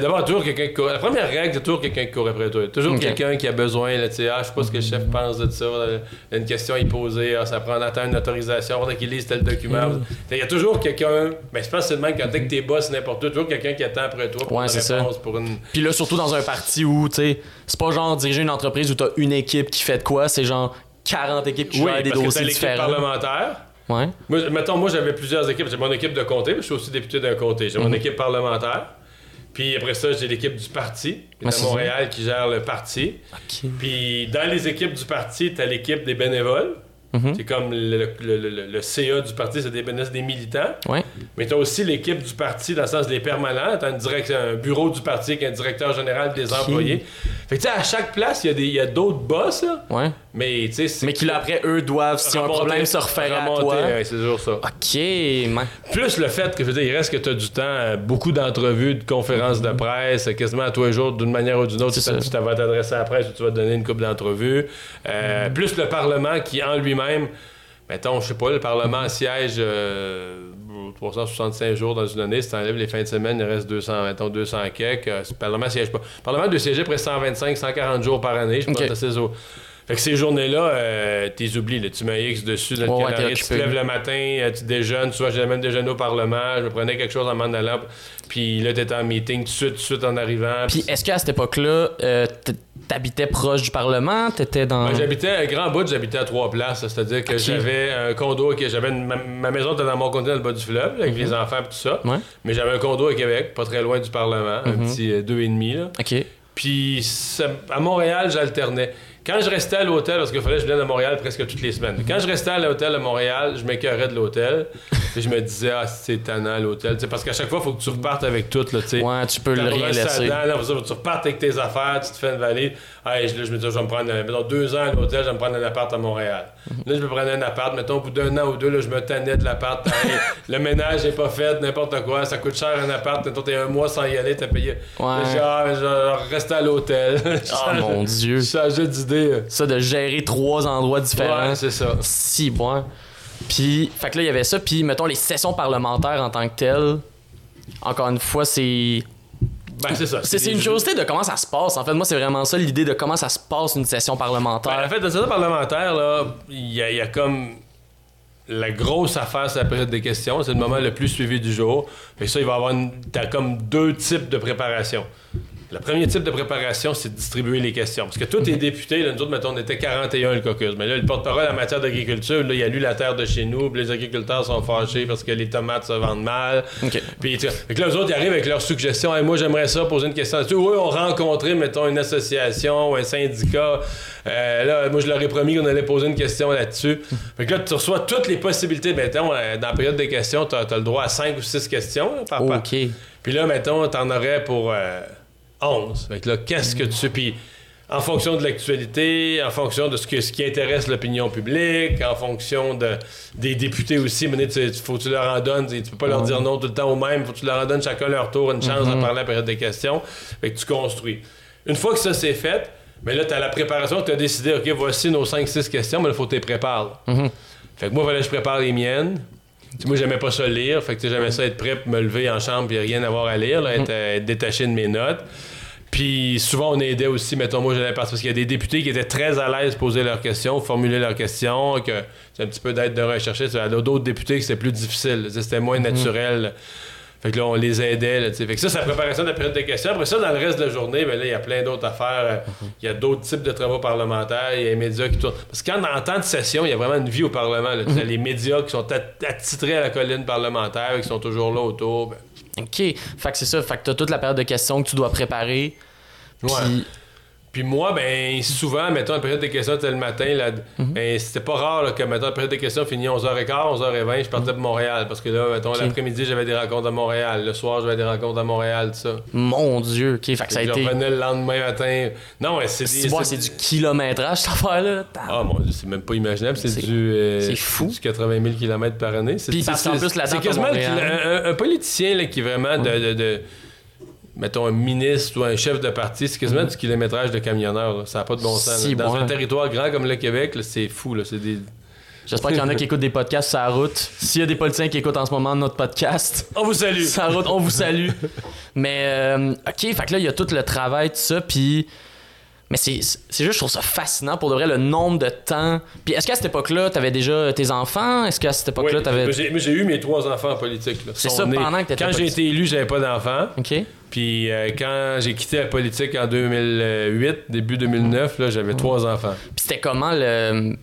d'abord, toujours quelqu'un qui court. La première règle, c'est toujours quelqu'un qui court après toi. Toujours quelqu'un qui a besoin, là, tu sais, ah, je sais pas ce que le chef pense de ça. là, Une question à y poser, ah, ça prend d'attendre une autorisation, faudrait qu'il lise tel document. Mm. Il y a toujours quelqu'un, ben, je pense que c'est le même quand t'es que tes boss, n'importe où, toujours quelqu'un qui attend après toi pour Ouais, une ça. réponse, pour une. Puis là, surtout dans un parti où, tu sais, c'est pas genre diriger une entreprise où t'as une équipe qui fait de quoi, c'est genre 40 équipes qui Oui, gèrent des dossiers différents. parlementaire. Ouais. Moi, mettons, moi, j'avais plusieurs équipes. J'ai mon équipe de comté, mais je suis aussi député d'un comté. J'ai mon équipe parlementaire. Puis après ça, j'ai l'équipe du parti, qui est à c'est Montréal, qui gère le parti. Puis dans les équipes du parti, t'as l'équipe des bénévoles. Mhm. C'est comme le, le- le- le- CA du parti, c'est des bénévoles, des militants. Ouais. Mais t'as aussi l'équipe du parti dans le sens des permanents. Une direct- un bureau du parti avec un directeur général des employés. Fait que tu sais, à chaque place, il y a des- il y a d'autres boss, là. Ouais. Mais tu sais. Mais qui après, eux doivent, si un remonter- problème, se refaire à remonter, toi. ouais, c'est toujours ça. Ok, man. Plus le fait que, je veux dire, il reste que tu as du temps, euh, beaucoup d'entrevues, de conférences de presse, euh, quasiment à tous les jours, d'une manière ou d'une autre, tu vas t'adresser à la presse ou tu vas te donner une coupe d'entrevues. Euh, Plus le Parlement qui, en lui-même, mettons, je sais pas, le Parlement siège euh, 365 jours dans une année, si tu enlèves les fins de semaine, il reste 200, mettons, 200 quelques. Euh, le Parlement siège pas. Le Parlement doit siéger près 125, 140 jours par année, je pense Ok. Fait que ces journées-là, euh, t'es oublies. Là. Tu mets X dessus dans Ouais, calendrier, tu te lèves le matin, euh, tu déjeunes. Souvent, j'ai même déjeuner au Parlement. Je prenais quelque chose en m'en allant. Puis là, t'étais en meeting tout de suite, tout de suite en arrivant. Puis est-ce qu'à cette époque-là, euh, t'habitais proche du Parlement? T'étais dans. Moi, j'habitais à Grand Bout, j'habitais à trois places. C'est-à-dire que j'avais un condo, que j'avais ma, ma maison était dans mon condo dans le bas du fleuve, avec les enfants et tout ça. Ouais. Mais j'avais un condo à Québec, pas très loin du Parlement, un Mhm. petit euh, deux et demi là. Ok. Puis à Montréal, j'alternais. Quand je restais à l'hôtel, parce qu'il fallait que je vienne à Montréal presque toutes les semaines. Quand je restais à l'hôtel à Montréal, je m'écœurais de l'hôtel. Puis je me disais, ah, c'est tannant l'hôtel. Tu sais, parce qu'à chaque fois, il faut que tu repartes avec tout. Là. Ouais, tu peux le rien laisser. là, ça, tu repartes avec tes affaires, tu te fais une valise. Je, là, je me disais, je vais me prendre, euh, mettons, deux ans à l'hôtel, je vais me prendre un appart à Montréal. Là, je me prenais un appart, mettons, au bout d'un an ou deux, là, je me tannais de l'appart. Hey, le ménage n'est pas fait, n'importe quoi, ça coûte cher un appart, mettons, t'es un mois sans y aller, t'as payé. Ouais. Dis, ah, je vais rester à l'hôtel. Oh mon dieu. Je changeais d'idée. Ça, de gérer trois endroits différents. Ouais, c'est ça. Si, bon. Puis, fait que là, il y avait ça. Puis, mettons, les sessions parlementaires en tant que telles, encore une fois, c'est. Ben, c'est ça. C'est une curiosité de comment ça se passe. En fait, moi, c'est vraiment ça l'idée de comment ça se passe une session Ben, parlementaire. en fait, le sénat parlementaire, là, il y, a- il y a comme la grosse affaire, c'est la période des questions. C'est le moment le plus suivi du jour. Que ça, il va y avoir une... T'as comme deux types de préparation. Le premier type de préparation, c'est de distribuer les questions. Parce que tous les députés, là, nous autres, mettons, on était 41 le caucus. Mais là, le porte-parole en matière d'agriculture, là, il a lu la terre de chez nous, puis les agriculteurs sont fâchés parce que les tomates se vendent mal. Ok. Puis, tu sais, fait que là, eux autres, ils arrivent avec leurs suggestions. Hey, moi, j'aimerais ça poser une question là-dessus. Oui, on rencontrait, mettons, une association ou un syndicat. Euh, là, moi, je leur ai promis qu'on allait poser une question là-dessus. Fait que là, tu reçois toutes les possibilités. Mettons, euh, dans la période des questions, tu as, le droit à 5 ou 6 questions là, par, par- ok. puis là, mettons, t'en aurais pour euh, 11. Fait que là, qu'est-ce que tu... Puis en fonction de l'actualité, en fonction de ce, que, ce qui intéresse l'opinion publique, en fonction de, des députés aussi, mais tu faut que tu leur en donnes. Tu peux pas leur dire non tout le temps au même. faut que tu leur en donnes chacun leur tour, une chance de parler à la période des questions. Fait que tu construis. Une fois que ça c'est fait, mais là, tu as la préparation, tu as décidé, OK, voici nos 5-6 questions, mais il faut que tu les prépares. Mhm. Fait que moi, que je prépare les miennes. Moi, j'aimais pas ça lire. Fait que j'aimais ça être prêt pour me lever en chambre et rien avoir à lire, là, être, euh, être détaché de mes notes. Puis souvent, on aidait aussi, mettons, moi, j'allais parce qu'il y a des députés qui étaient très à l'aise poser leurs questions, formuler leurs questions, que c'est un petit peu d'aide de rechercher. Il y a d'autres députés que c'était plus difficile. C'était moins naturel. Fait que là, on les aidait. Là, tu sais. fait que ça, c'est la préparation de la période de questions. Après ça, dans le reste de la journée, ben là, il y a plein d'autres affaires. Euh, Il y a d'autres types de travaux parlementaires. Il y a les médias qui tournent. Parce que quand en temps de session, il y a vraiment une vie au Parlement. là. Sais, Les médias qui sont at- attitrés à la colline parlementaire, qui sont toujours là autour. ben, OK. Fait que c'est ça. Fait que t'as toute la période de questions que tu dois préparer. Ouais. Puis moi, ben souvent, mettons, la période des questions était le matin, là, Mhm. ben, c'était pas rare là, que, mettons, la période des questions finit 11h15, 11h20, je partais pour Montréal. Parce que là, mettons, l'après-midi, j'avais des rencontres à Montréal. Le soir, j'avais des rencontres à Montréal, tout ça. mon Dieu. OK. Fait que ça a je été. revenais le lendemain matin. Non, ouais, c'est des- C'est bon, c'est du kilométrage, cette affaire-là. Ah mon dieu, c'est même pas imaginable. C'est C'est- du, euh, c'est fou. du 80 000 km par année. C'est, Puis parce qu'en plus, là-dedans, c'est quasiment Montréal. un, un politicien là, qui est vraiment de, de- de- Mettons un ministre ou un chef de parti, c'est quasiment du kilométrage de camionneur. là. Ça n'a pas de bon sens. Si, Dans bon, un territoire grand comme le Québec, c'est fou. C'est des... J'espère qu'il y en a qui écoutent des podcasts sur la route. S'il y a des politiciens qui écoutent en ce moment notre podcast, On vous salue! sur la route, on vous salue. Mais, euh, OK, fait que là, il y a tout le travail, tout ça, puis... Mais c'est c'est juste, je trouve ça fascinant, pour de vrai, le nombre de temps. Puis est-ce qu'à cette époque-là, t'avais déjà tes enfants? Est-ce qu'à cette époque-là, Oui, t'avais... j'ai, eu mes trois enfants en politique. C'est ça, nés- pendant que t'étais Quand j'ai été élu, j'avais pas d'enfants. OK. Puis euh, quand j'ai quitté la politique en 2008, début 2009, là, j'avais trois enfants. Puis c'était comment le...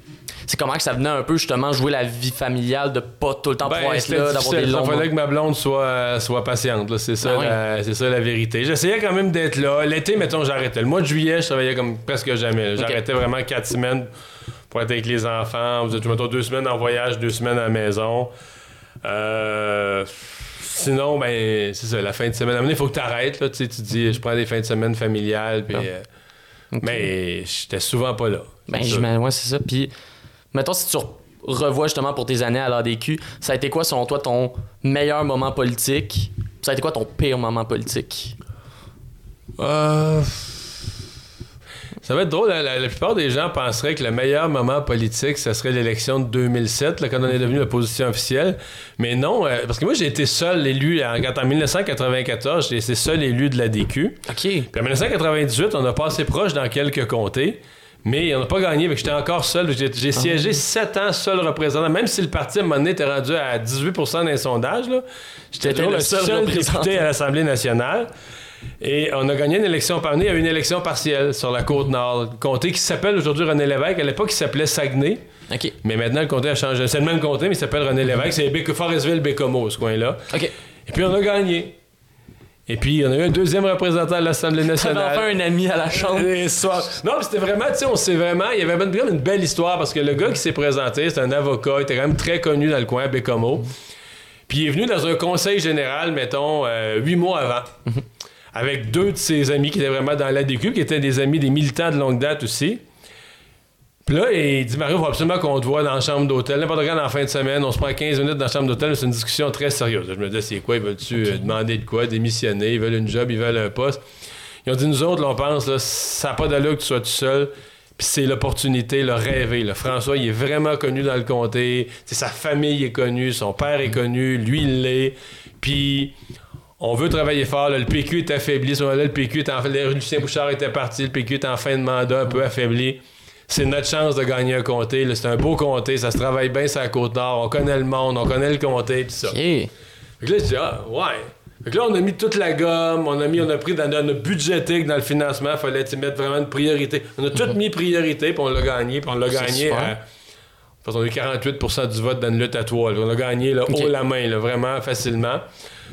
C'est comment que ça venait un peu, justement, jouer la vie familiale, de pas tout le temps pouvoir être Ben, là, d'avoir des longs... Il fallait que ma blonde soit, soit patiente. C'est ça, Ah c'est ça la vérité. J'essayais quand même d'être là. L'été, mettons, j'arrêtais. Le mois de juillet, je travaillais comme presque jamais. J'arrêtais vraiment quatre semaines pour être avec les enfants. Vous êtes, mettons, deux semaines en voyage, deux semaines à la maison. Euh, Sinon, ben, c'est ça, la fin de semaine. À il faut que tu arrêtes. Tu sais, tu dis, je prends des fins de semaine familiales. Puis, Ah. euh. Mais j'étais souvent pas là. Ben, j'imagine, ouais, c'est ça. Puis, mettons, si tu re- revois justement pour tes années à l'ADQ, ça a été quoi, selon toi, ton meilleur moment politique? Ça a été quoi ton pire moment politique? Euh, Ça va être drôle. La, la- plupart des gens penseraient que le meilleur moment politique, ce serait l'élection de 2007, là, quand on est devenu l'opposition officielle. Mais non, euh, parce que moi, j'ai été seul élu. En, quand- en 1994, j'ai été seul élu de la DQ. OK. Puis en 1998, on a passé proche dans quelques comtés. Mais on n'a pas gagné, que j'étais encore seul. J'ai, j'ai siégé sept ans seul représentant. Même si le parti, à un moment donné, était rendu à 18 dans les sondages, là, j'étais toujours le seul seul, député à l'Assemblée nationale. Et on a gagné une élection par année. Il y a eu une élection partielle sur la Côte-Nord. Le comté qui s'appelle aujourd'hui René Lévesque. À l'époque, il s'appelait Saguenay. Mais maintenant, le comté a changé. C'est le même comté, mais il s'appelle René Lévesque. C'est Béco- Forestville-Bécomo, ce coin-là. Et puis, on a gagné. Et puis, on a eu un deuxième représentant de l'Assemblée nationale. enfin un ami à la chambre. Non, mais c'était vraiment, tu sais, on s'est vraiment. Il y avait même une belle histoire parce que le gars qui s'est présenté, c'est un avocat, il était quand même très connu dans le coin, à Bécomo. Puis il est venu dans un conseil général, mettons, euh, huit mois avant, avec deux de ses amis qui étaient vraiment dans l'ADQ, qui étaient des amis, des militants de longue date aussi. Puis là, il dit Mario, il faut absolument qu'on te voit dans la chambre d'hôtel. N'importe quand la fin de semaine, on se prend 15 minutes dans la chambre d'hôtel, c'est une discussion très sérieuse. Je me disais, c'est quoi Ils veulent-tu euh, demander de quoi Démissionner Ils veulent une job, ils veulent un poste. Ils ont dit, nous autres, là, on pense, là, ça n'a pas d'allure que tu sois tout seul. Puis c'est l'opportunité, le rêver. là. François, il est vraiment connu dans le comté. C'est sa famille est connue, son père est connu, lui, il l'est. Puis on veut travailler fort. là. Le PQ est affaibli. Ce moment-là, le PQ est en. Lucien Bouchard était parti. Le PQ est en fin de mandat, un peu affaibli. C'est notre chance de gagner un comté. C'est un beau comté. Ça se travaille bien sur la Côte-Nord. On connaît le monde, on connaît le comté, tout ça. OK. Fait que là, je dis, ah, ouais. Fait que là, on a mis toute la gomme, on a mis, on a pris dans notre budgétique dans le financement, il fallait mettre vraiment une priorité. On a tout mis priorité, puis on l'a gagné, puis on l'a gagné à. Parce qu'on a eu 48% du vote dans une lutte à trois. là. On a gagné là, haut la main, là, vraiment facilement.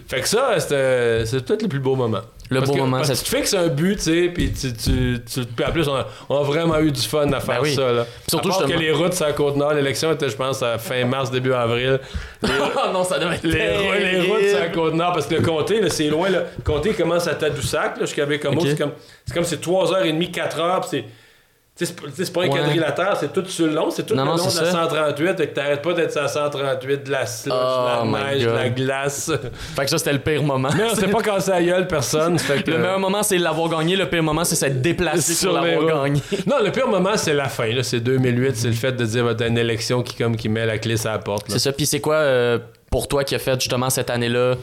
Fait que ça, c'était- c'est peut-être le plus beau moment. Le Parce beau que- moment, parce ça- que tu fixes un but, tu sais, puis tu, tu, tu- puis en plus, on a, on a vraiment eu du fun à faire Ben oui. ça. Là. Surtout, à part que les routes la Côte-Nord, l'élection était, je pense, à fin mars, début avril. Les- oh non, ça devait être les, les routes sur la côte nord, parce que le comté, c'est loin. là. Le comté commence à Tadoussac, là, jusqu'à Bécomo. Ok. C'est comme c'est comme c'est 3h30, 4h, puis c'est. C'est pas- un Ouais. quadrilatère, c'est tout sur le long, c'est tout Non, le non, long de la ça. 138, fait que t'arrêtes pas d'être sur la 138, de la slush, Oh de la neige, de la glace. Fait que ça, c'était le pire moment. non, c'est pas cassé à gueule, personne. fait que- Le meilleur moment, c'est l'avoir gagné. Le pire moment, c'est s'être déplacé Sur l'avoir gagné. Non, le pire moment, c'est la fin. C'est 2008, c'est le fait de dire, t'as une élection qui, comme, qui met la clé sur la porte. C'est ça. Puis c'est quoi, euh, pour toi qui a fait justement cette année-là,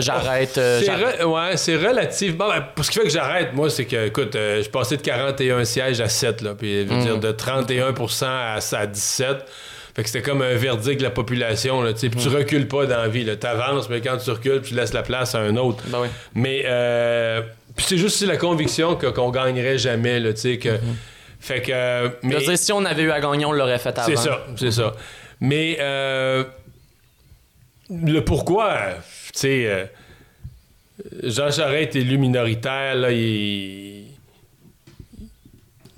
j'arrête. euh, C'est j'arrête. re- ouais, c'est relatif. Bon, ben, pour ce qui fait que j'arrête, moi, c'est que, écoute, euh, je passais de 41 sièges à 7, là, puis je veux Mm. dire, de 31% à, à 17. Fait que c'était comme un verdict de la population, là, tu. Puis tu Mm. recules pas dans la vie, là. T'avances, mais quand tu recules, tu laisses la place à un autre. Ben oui. Mais, euh, c'est juste la conviction que- qu'on gagnerait jamais, là, tu sais, que... Fait que... euh, Je veux mais- dire, si on avait eu à gagner, on l'aurait fait avant. c'est ça, c'est ça. Mais euh, le pourquoi, tu sais, euh, Jean Charest est élu minoritaire, là, il...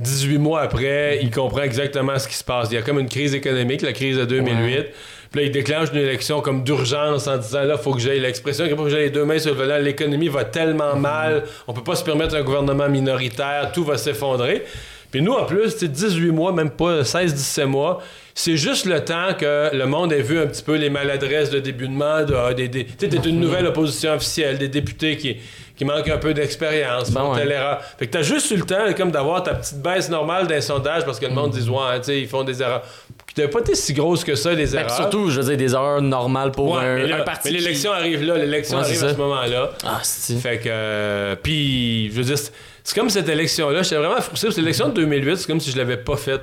18 mois après, il comprend exactement ce qui se passe. Il y a comme une crise économique, la crise de 2008. Puis là, il déclenche une élection comme d'urgence en disant là, faut que j'aille l'expression, qu'il faut que j'aille les deux mains sur le volant. L'économie va tellement mal, on peut pas se permettre un gouvernement minoritaire, tout va s'effondrer. Puis nous, en plus, tu sais, 18 mois, même pas 16-17 mois, c'est juste le temps que le monde ait vu un petit peu les maladresses de début de mandat, des, des, tu sais, t'es une nouvelle opposition officielle, des députés qui, qui manquent un peu d'expérience, Ben font ouais. telle erreur. Fait que t'as juste eu le temps comme d'avoir ta petite baisse normale d'un sondage parce que le monde dit, ouais, hein, tu sais, ils font des erreurs. T'avais pas été si grosse que ça, les Ben, erreurs. surtout, je veux dire, des erreurs normales pour Ouais, un, mais, là- un parti. mais qui- l'élection arrive là, l'élection Ouais, arrive à ce moment-là. Ah, c'est. Fait que. euh, puis, je veux dire, c'est- comme cette élection-là. J'étais vraiment frustré l'élection de 2008, c'est comme si je l'avais pas faite.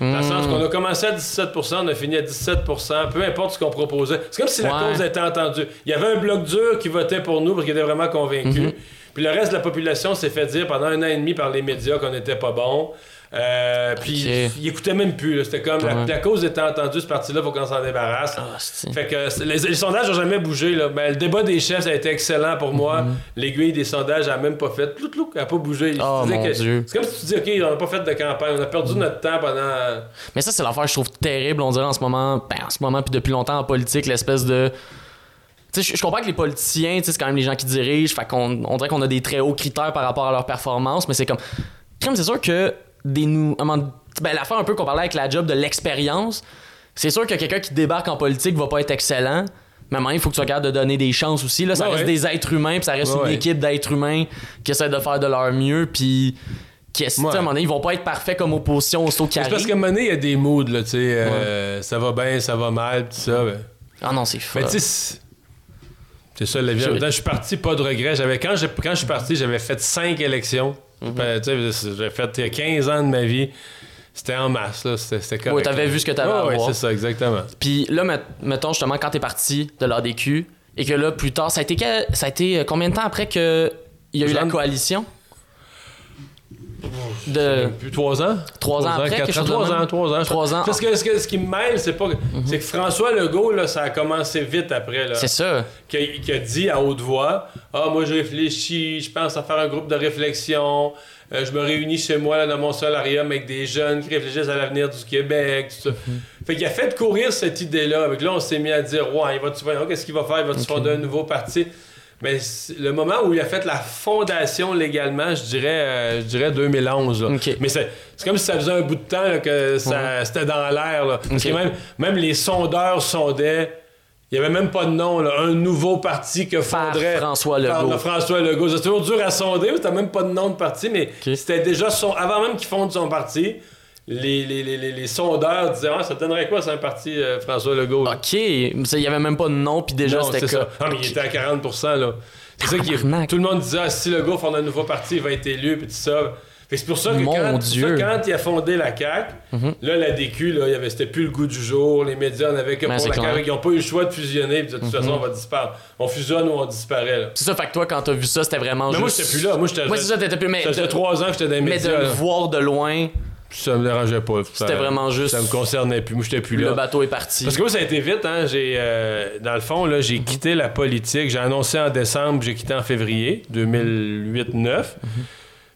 Dans le sens Hmm. qu'on a commencé à 17%, on a fini à 17%, peu importe ce qu'on proposait. C'est comme si la cause était entendue. Il y avait un bloc dur qui votait pour nous parce qu'il était vraiment convaincu. Mhm. Puis le reste de la population s'est fait dire pendant un an et demi par les médias qu'on n'était pas bon. Euh, puis Ok. il écoutait même plus. C'était comme la, cause était entendue, ce parti-là, faut qu'on s'en débarrasse. Ah. Fait que les, les sondages n'ont jamais bougé. Là. Ben, le débat des chefs, ça a été excellent pour moi. L'aiguille des sondages n'a même pas fait. Plouc, plouc, elle n'a pas bougé. Oh. C'est comme si tu dis, OK, on n'a pas fait de campagne. On a perdu notre temps pendant. Mais ça, c'est l'affaire que je trouve terrible, on dirait en ce moment, ben, en ce moment, puis depuis longtemps en politique, l'espèce de. Tu sais, je- comprends que les politiciens, tu sais, c'est quand même les gens qui dirigent, fait qu'on on dirait qu'on a des très hauts critères par rapport à leur performance, mais c'est comme. Crème, c'est sûr que des nou... un moment- Ben, l'affaire un peu qu'on parlait avec la job de l'expérience, c'est sûr que quelqu'un qui débarque en politique va pas être excellent. Mais à un moment, il faut que tu capable de donner des chances aussi. Là, ça Ouais, reste ouais. des êtres humains, puis ça reste Ouais, une équipe d'êtres humains qui essaient de faire de leur mieux, puis qui, Ouais. à un moment donné, ils vont pas être parfaits comme opposition au saut qui C'est parce arrive. qu'à un moment donné, il y a des moods. Là, tu sais, euh, Ça va bien, ça va mal, tout ça. ben. Ah non, c'est fou. Mais tu sais, c'est- ça la vie. Je- même suis parti, pas de regret. J'avais, quand, je suis parti, j'avais fait 5 élections. Tu sais, J'ai fait 15 ans de ma vie. C'était en masse. Là. C'était, correct. Ouais, t'avais vu ce que t'avais à Ouais, c'est ça, exactement. Puis là, met- mettons justement, quand t'es parti de l'ADQ et que là, plus tard, ça a été, ça a été euh, combien de temps après qu'il y a eu la coalition? De Plus 3 ans? trois ans après, quatre 3 même? ans, 3 ans. Trois ans. Parce que ce, que- ce qui me mêle, c'est pas. que- C'est que François Legault, là, ça a commencé vite après. Là. C'est ça. qui a, qui a dit à haute voix Ah, moi, je réfléchis, je pense à faire un groupe de réflexion. Euh, je me réunis chez moi là, dans mon solarium avec des jeunes qui réfléchissent à l'avenir du Québec. Tout ça. Fait qu'il a fait courir cette idée-là. Avec là, on s'est mis à dire Ouais, il va-tu voyons, qu'est-ce qu'il va faire? Il va-tu fonder un nouveau parti mais le moment où il a fait la fondation légalement, je dirais, euh, je dirais 2011. là. Mais c'est comme si ça faisait un bout de temps là, que ça, c'était dans l'air. Parce que même, même les sondeurs sondaient. Il n'y avait même pas de nom, là, un nouveau parti que Par fonderait François Legault. le François Legault. C'est toujours dur à sonder, t'as même pas de nom de parti, mais c'était déjà son. Avant même qu'il fonde son parti, les, les, les, les- les sondeurs disaient Ah, ça donnerait quoi, c'est un parti euh, François Legault? Là? Ok. Ça, Il y avait même pas de nom, puis déjà, c'était ça. Ah, mais il était à 40 là. C'est ça qui. Tout le monde disait ah, si Legault fonde un nouveau parti, il va être élu, puis tout ça. C'est pour ça que Mon quand, Dieu. Mhm. ça, quand il a fondé la CAQ, là, la DQ, là, il y avait, c'était plus le goût du jour. Les médias n'avaient que Ben, pour la clair. Mhm. CAQ. Ils n'ont pas eu le choix de fusionner, puis de toute façon, on va disparaître. On fusionne ou on disparaît. Là. C'est ça, fait que toi, quand t'as vu ça, c'était vraiment Mais moi, juste. j'étais plus là. Moi, j'étais. Moi, c'est ça, t'étais plus. Mais, Ça faisait de- trois ans que j'étais dans les mais de médias. le là. voir de loin, Ça me dérangeait pas. C'était vraiment juste- Ça me concernait plus. Moi, j'étais plus le là. bateau est parti. Parce que moi, ça a été vite. Hein. J'ai, euh, dans le fond, là, j'ai quitté la politique. J'ai annoncé en décembre, j'ai quitté en février 2008-9.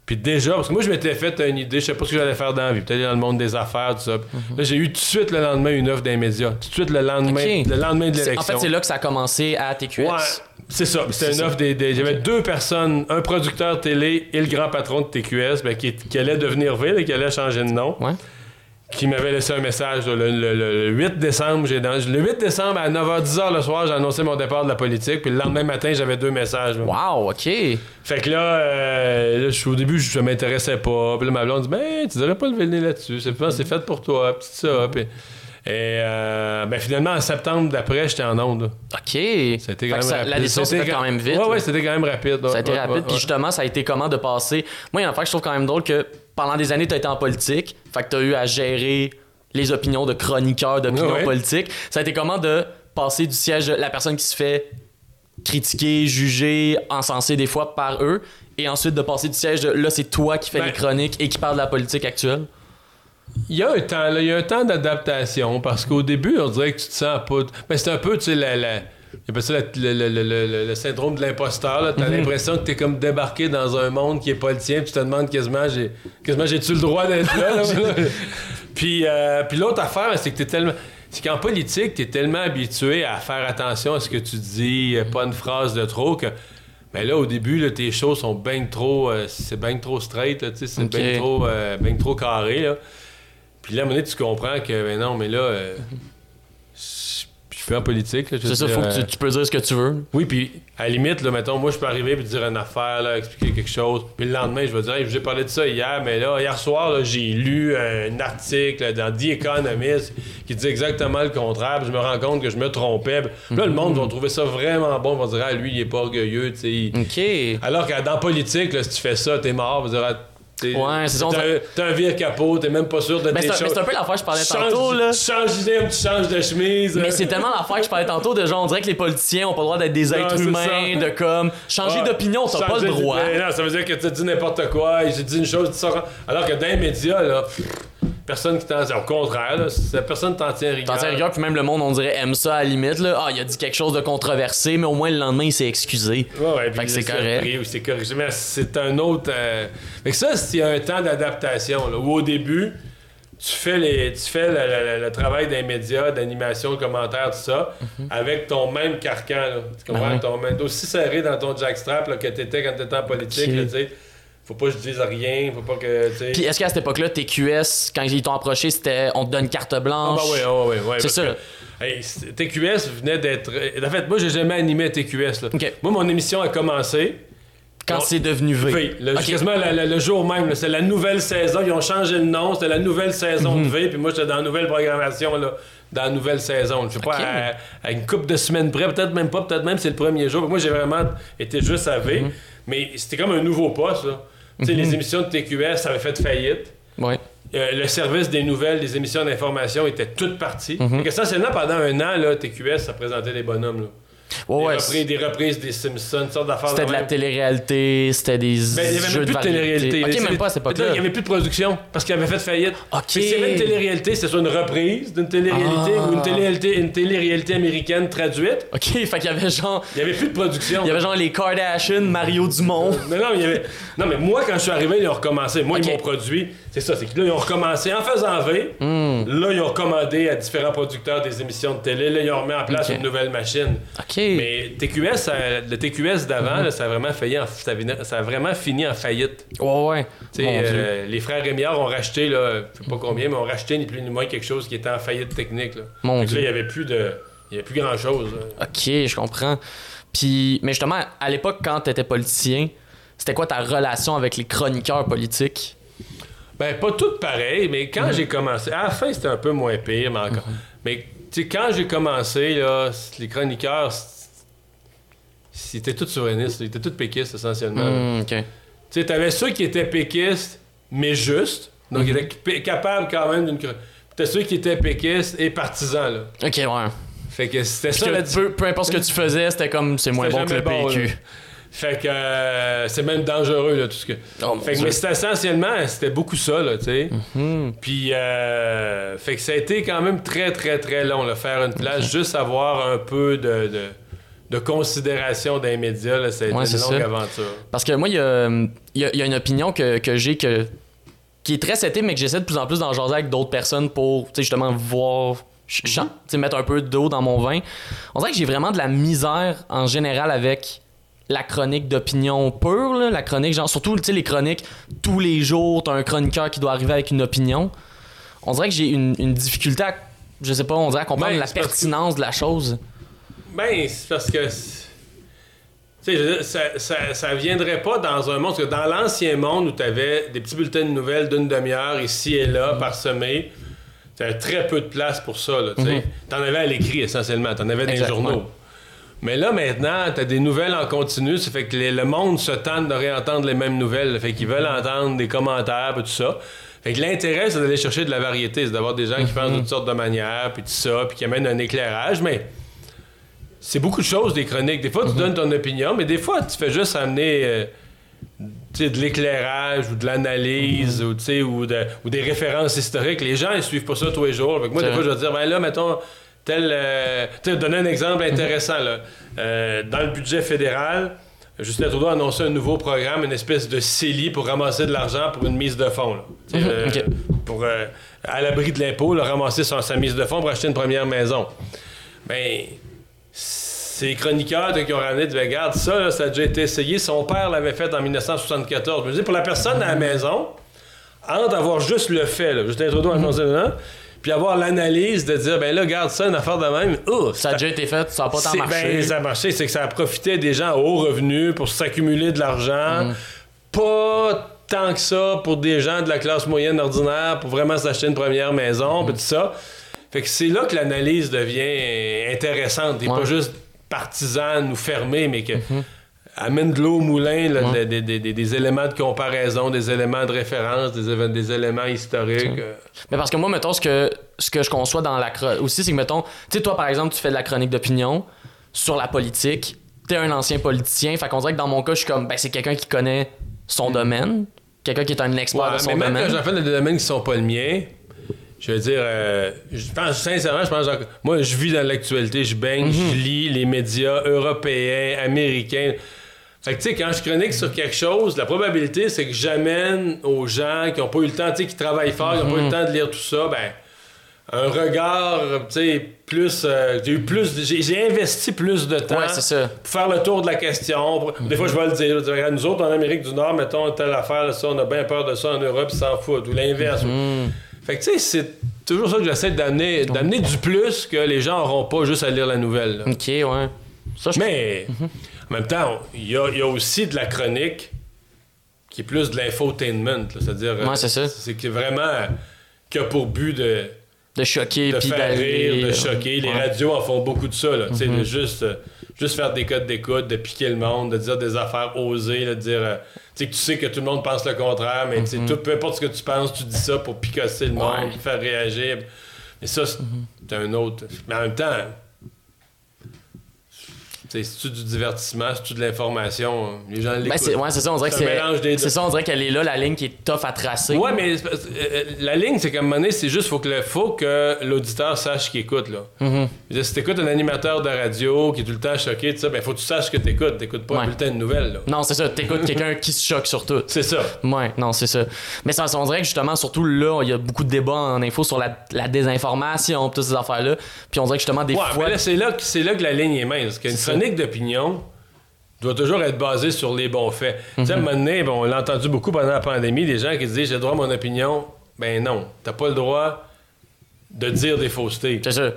Puis déjà, parce que moi, je m'étais fait une idée, je sais pas ce que j'allais faire dans la vie, peut-être dans le monde des affaires, tout ça. Là, j'ai eu tout de suite le lendemain une offre des médias. Tout de suite le lendemain, le lendemain de l'élection. En fait, c'est là que ça a commencé à TQS. Ouais, c'est ça. C'était une offre des. des- J'avais deux personnes, un producteur télé et le grand patron de TQS, ben, qui, qui allait devenir ville et qui allait changer de nom, Ouais. qui m'avait laissé un message le, le- le 8 décembre. J'ai dans- le 8 décembre à 9h, 10h le soir, j'ai annoncé mon départ de la politique. Puis le lendemain matin, j'avais deux messages. là. Wow, ok. Fait que là, euh, là, au début, je, m'intéressais pas. Puis là, ma blonde dit Ben, tu devrais pas lever le nez là-dessus. C'est c'est fait pour toi. Puis ça. Puis. Et euh, ben, finalement, en septembre d'après, j'étais en onde. OK. Fait quand même ça- rapide. La décision s'est C'était quand même vite. Ouais, là. ouais, c'était quand même rapide. Ça a été Ouais, rapide. ouais, Puis ouais. justement, ça a été comment de passer? Moi, il y a un affaire que je trouve quand même drôle que pendant des années, tu as été en politique. Fait que tu as eu à gérer les opinions de chroniqueurs d'opinions politiques. Ça a été comment de passer du siège de la personne qui se fait critiquer, juger, encenser des fois par eux, et ensuite de passer du siège de là, c'est toi qui fais Ben- les chroniques et qui parle de la politique actuelle? Il y a un temps, là, il y a un temps d'adaptation parce qu'au début, on dirait que tu te sens pas. Ben, c'est un peu, tu sais, la. la... il appelle ça la- le, le- le- le- le syndrome de l'imposteur. T'as l'impression que t'es comme débarqué dans un monde qui est pas le tien, puis tu te demandes quasiment, j'ai, quasiment j'ai-tu le droit d'être là? là? puis euh, puis l'autre affaire, c'est que t'es tellement. C'est qu'en politique, t'es tellement habitué à faire attention à ce que tu dis, euh, pas une phrase de trop que. Ben là, au début, là, tes choses sont bien trop. euh, c'est bien trop straight, c'est bien trop, euh, ben trop carré. Là. Puis là, à un moment donné, tu comprends que, ben non, mais là, euh, je suis en politique. C'est ça, dire, faut que euh, tu, tu peux dire ce que tu veux. Oui, puis à la limite, là, mettons, moi, je peux arriver et dire une affaire, là, expliquer quelque chose. Puis le lendemain, je vais dire, hey, je vous ai parlé de ça hier, mais là, hier soir, j'ai lu un article dans The Economist qui dit exactement le contraire. Puis je me rends compte que je me trompais. Puis là, le monde va trouver ça vraiment bon. Ils vont dire, ah, lui, il est pas orgueilleux, tu sais. OK. alors que dans politique, là, si tu fais ça, t'es mort. Dire, ah, Ouais, c'est ça, T'as un- un vire capot, t'es même pas sûr de Mais tes c'est un, mais c'est un peu l'affaire que je parlais Change- tantôt, là. Change d'idée, tu changes de chemise. Mais c'est tellement l'affaire que je parlais tantôt de genre, on dirait que les politiciens ont pas le droit d'être des Non, êtres humains, ça. de comme changer Ah, d'opinion, t'as pas le droit. Non, ça veut dire que tu dis n'importe quoi, j'ai dit une chose, tu sors. Alors que dans les médias, là, personne qui t'en. Au contraire, là, c'est- personne t'en tient rigueur. T'en tiens rigueur, puis même le monde, on dirait, aime ça à la limite. Là. Ah, il a dit quelque chose de controversé, mais au moins le lendemain, il s'est excusé. Ouais, ouais, Fait que c'est correct. c'est corrigé. Mais c'est un autre. euh, Fait que ça, c'est un temps d'adaptation. là, Où au début, tu fais, les, tu fais le, le- le- le travail des médias, d'animation, de commentaires, tout ça, avec ton même carcan. Là. Tu comprends? Mhm. Ah. Ton même, aussi serré dans ton jackstrap là, que t'étais quand t'étais en politique. Là. Faut pas que je dise rien, faut pas que. Puis est-ce qu'à cette époque-là, TQS, quand ils t'ont approché, c'était on te donne carte Ah, blanche? bah ouais, ouais, ouais, ouais, C'est ça. que, hey, TQS venait d'être. En fait, moi, j'ai jamais animé à TQS. Là. Ok. Moi, mon émission a commencé. Quand c'est devenu V. V. Le. Quasiment le, jour même. C'est la nouvelle saison. Ils ont changé le nom. C'était la nouvelle saison Mhm. de V. Puis moi, j'étais dans la nouvelle programmation. Là, dans la nouvelle saison. Je sais pas, à, à une couple de semaines près. Peut-être même pas. Peut-être même c'est le premier jour. Moi, j'ai vraiment été juste à Mhm. V. Mais c'était comme un nouveau poste. Là. Les émissions de TQS, ça avait fait faillite. Ouais. Euh, le service des nouvelles, des émissions d'information étaient toutes parties. Mhm. Fait que Essentiellement, pendant un an, là, TQS, ça présentait des bonhommes. Là. Ouais, des, reprises, des reprises des Simpsons, une sorte d'affaires C'était de la télé-réalité, c'était des Ben, il n'y avait jeux même de plus de télé-réalité. variété. Ok, même pas à cette époque-là. Il n'y avait plus de production parce qu'il avait fait faillite. Ok. C'est même télé-réalité, c'est soit une reprise d'une télé-réalité Ah. ou une télé-réalité, une télé-réalité américaine traduite. Ok, fait qu'il y avait genre. Il n'y avait plus de production. Il y avait genre les Kardashian, Mario Dumont. Non, non, il y avait... non, mais moi, quand je suis arrivé, ils ont recommencé. Moi, Ok. ils m'ont produit. C'est ça, c'est que là, ils ont recommencé en faisant V. Hmm. Là, ils ont commandé à différents producteurs des émissions de télé. Là, ils ont remis en place une nouvelle machine. Ok. Mais TQS, ça- le TQS d'avant, là, ça, a vraiment failli en- ça, a vraiment fini en faillite. Ouais, ouais. Tu euh, les frères Rémiard ont racheté, là, je sais pas combien, mais ont racheté ni plus ni moins quelque chose qui était en faillite technique. Là. Mon Dieu. là, il y avait plus de. Il y avait plus grand chose. Ok, je comprends. Puis, mais justement, à l'époque, quand t'étais politicien, c'était quoi ta relation avec les chroniqueurs politiques? Ben, pas toutes pareilles, mais quand j'ai commencé. À la fin, c'était un peu moins pire, mais encore. Mais, tu sais, quand j'ai commencé, là, les chroniqueurs, c- c'était tous souverainistes, ils étaient tous péquistes essentiellement. ok. Tu sais, t'avais ceux qui étaient péquistes, mais justes, donc ils étaient p- capables quand même d'une. T'as ceux qui étaient péquistes et partisans, là. Ok, ouais. Fait que c'était ça que la peu, peu importe ce que tu faisais, c'était comme c'est moins bon que le bon, PQ. là. Fait que euh, c'est même dangereux, là, tout ce que. Oh, fait que, mais c'était essentiellement, c'était beaucoup ça, là, tu sais. Hmm. Puis, euh, fait que ça a été quand même très, très, très long, là, faire une place, juste avoir un peu de, de, de considération des médias, là, ça a été Ouais, une longue ça. aventure. Parce que moi, il y a, y a- il y a une opinion que, que j'ai que, qui est très setée, mais que j'essaie de plus en plus d'en jaser avec d'autres personnes pour tu sais, justement voir, sais, mettre un peu d'eau dans mon vin. On dirait que j'ai vraiment de la misère en général avec la chronique d'opinion pure, là, la chronique, genre, surtout tu sais, les chroniques, tous les jours, t'as un chroniqueur qui doit arriver avec une opinion. On dirait que j'ai une, une difficulté à, je sais pas, on dirait à comprendre Ben, la que- pertinence de la chose. Ben, c'est parce que. Tu sais, ça, ça, ça viendrait pas dans un monde. Parce que dans l'ancien monde où tu avais des petits bulletins de nouvelles d'une demi-heure ici et là, parsemés, T'avais très peu de place pour ça, là, tu sais. T'en avais à l'écrit, essentiellement. T'en avais dans les journaux. Mais là, maintenant, t'as des nouvelles en continu. Ça fait que les- le monde se tente de réentendre les mêmes nouvelles. là. Fait qu'ils veulent entendre des commentaires, puis tout ça. Fait que l'intérêt, c'est d'aller chercher de la variété. C'est d'avoir des gens qui pensent de toutes sortes de manières, puis tout ça, puis qui amènent un éclairage. Mais c'est beaucoup de choses, des chroniques. Des fois, tu donnes ton opinion, mais des fois, tu fais juste amener... euh, de l'éclairage ou de l'analyse ou, sais, ou, de- ou des références historiques. Les gens, ils suivent pas ça tous les jours. Fait que moi, des fois, je vais dire, ben là, mettons, tel. euh, tu sais, donner un exemple intéressant. Là. Euh, dans le budget fédéral, Justin Trudeau a annoncé un nouveau programme, une espèce de CELI pour ramasser de l'argent pour une mise de fonds. là. Sais, euh. Pour, euh, à l'abri de l'impôt, ramasser son- sa mise de fonds pour acheter une première maison. Ben, les chroniqueurs qui ont ramené de regarde, ça, là, ça a déjà été essayé. Son père l'avait fait en 1974. Je me dis, pour la personne à la maison, entre avoir juste le fait, là, Justin Trudeau a annoncé là, puis avoir l'analyse de dire, ben là, regarde ça, une affaire de même, oh, Ça a déjà été fait, ça n'a pas tant marché. Ben, ça a marché, c'est que ça a profité des gens à haut revenu pour s'accumuler de l'argent. Pas tant que ça pour des gens de la classe moyenne ordinaire pour vraiment s'acheter une première maison, puis tout ça. Fait que c'est là que l'analyse devient intéressante et Ouais. pas juste partisane ou fermée, mais que amène de l'eau au moulin, là, Ouais. des, des- des- des éléments de comparaison, des éléments de référence, des, éléments historiques. euh. Mais parce que moi, mettons, ce que, ce que je conçois dans la chronique aussi, c'est que, mettons, tu sais, toi, par exemple, tu fais de la chronique d'opinion sur la politique, t'es un ancien politicien, fait qu'on dirait que dans mon cas, je suis comme, ben, c'est quelqu'un qui connaît son domaine, quelqu'un qui est un expert Mm. Ouais, de son mais même domaine. quand j'en fais des domaines qui sont pas le mien, je veux dire, euh, je pense sincèrement, je pense, que- moi, je vis dans l'actualité, je baigne, Mhm. je lis les médias européens, américains. Fait que, tu sais, quand je chronique sur quelque chose, la probabilité, c'est que j'amène aux gens qui ont pas eu le temps, tu sais, qui travaillent fort, qui n'ont pas eu le Mhm. temps de lire tout ça, ben, un regard, tu sais, plus. euh, j'ai eu plus. J'ai investi plus de temps Ouais, c'est ça. pour faire le tour de la question. Pour- Des fois, je vais le dire. dire, nous autres, en Amérique du Nord, mettons telle affaire, ça, on a bien peur de ça en Europe, ils s'en foutent. Ou l'inverse. Mm. Fait que, tu sais, c'est toujours ça que j'essaie d'amener, d'amener du plus que les gens n'auront pas juste à lire la nouvelle. là. Ok, ouais. Ça, je... Mais, en même temps, il y a, il y a aussi de la chronique qui est plus de l'infotainment. C'est-à-dire. Ouais, c'est ça. C'est que vraiment. euh, qui a pour but de de choquer, de faire rire, de choquer. Les Ouais. Radios en font beaucoup de ça. Là. De juste, euh, juste faire des codes d'écoute, de piquer le monde, de dire des affaires osées, de dire euh, tu sais, que tu sais que tout le monde pense le contraire, mais sais, tout, peu importe ce que tu penses, tu dis ça pour picasser le monde. Ouais. Faire réagir. Mais ça, c'est c'est un autre. Mais en même temps, c'est-tu du divertissement, c'est-tu de l'information? Les gens Ben, l'écoutent. c'est, ouais, c'est ça, on dirait que C'est un mélange des c'est... deux. C'est ça, on dirait qu'elle est là, la ligne qui est tough à tracer. Ouais, mais euh, euh, la ligne, c'est qu'à un moment donné, c'est juste faut que, faut que l'auditeur sache qu'il écoute. Là. Veux dire, Si t'écoutes un animateur de radio qui est tout le temps choqué, tout ça, ben faut que tu saches que t'écoutes. T'écoutes pas Ouais. un bulletin de nouvelles. Là. Non, c'est ça, t'écoutes quelqu'un qui se choque sur tout. C'est ça. Ouais, non, c'est ça. Mais ça, on dirait que justement, surtout là, il y a beaucoup de débats en info sur la, la désinformation, toutes ces affaires-là. Puis on dirait que justement, des Ouais, fois. c'est là, là que la ligne est mince. Parce. Chronique d'opinion doit toujours être basée sur les bons faits. Tu sais, à un Mhm. moment donné, on l'a entendu beaucoup pendant la pandémie, des gens qui disaient j'ai le droit à mon opinion. Ben non, t'as pas le droit de dire des faussetés. C'est ça.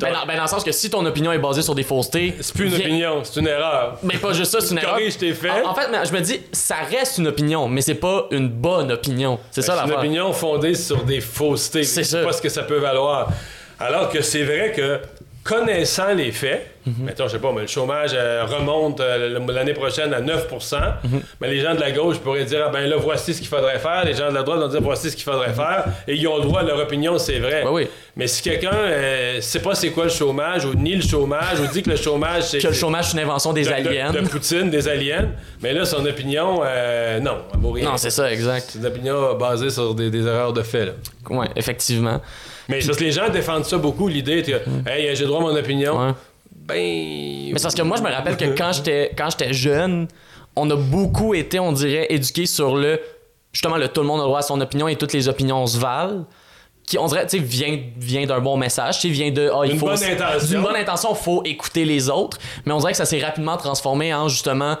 Ben, dans, ben, dans le sens que si ton opinion est basée sur des faussetés. C'est plus une opinion, c'est une erreur. Mais pas juste ça, c'est une erreur. Corrige tes faits. En, en fait, je me dis, ça reste une opinion, mais c'est pas une bonne opinion. C'est ça C'est une opinion fondée sur des faussetés. C'est pas ce que ça peut valoir. Alors que c'est vrai que connaissant les faits, Mhm. mettons, je sais pas, mais le chômage euh, remonte euh, l'année prochaine à 9 Mhm. mais les gens de la gauche pourraient dire, ah ben là, voici ce qu'il faudrait faire. Les gens de la droite vont dire, voici ce qu'il faudrait faire. Et ils ont le droit à leur opinion, c'est vrai. Oui. Mais si quelqu'un euh, sait pas c'est quoi le chômage, ou nie le chômage, ou dit que le chômage, c'est... Que le chômage, c'est une invention des de- de- aliens. De, Poutine, des aliens. Mais là, son opinion, non, elle rien. Non, c'est ça, exact. C'est une opinion basée sur des, des erreurs de fait. Ouais, effectivement. Mais parce que les gens défendent ça beaucoup, l'idée que, hey, j'ai droit à mon opinion. Ouais. Ben. Mais c'est parce que moi, je me rappelle que quand j'étais quand j'étais jeune, on a beaucoup été, on dirait, éduqués sur le justement le tout le monde a droit à son opinion et toutes les opinions se valent. Qui, on dirait, tu sais, vient, vient d'un bon message, tu sais, vient de. ah, il D'une faut, bonne intention. D'une bonne intention, faut écouter les autres. Mais on dirait que ça s'est rapidement transformé en justement.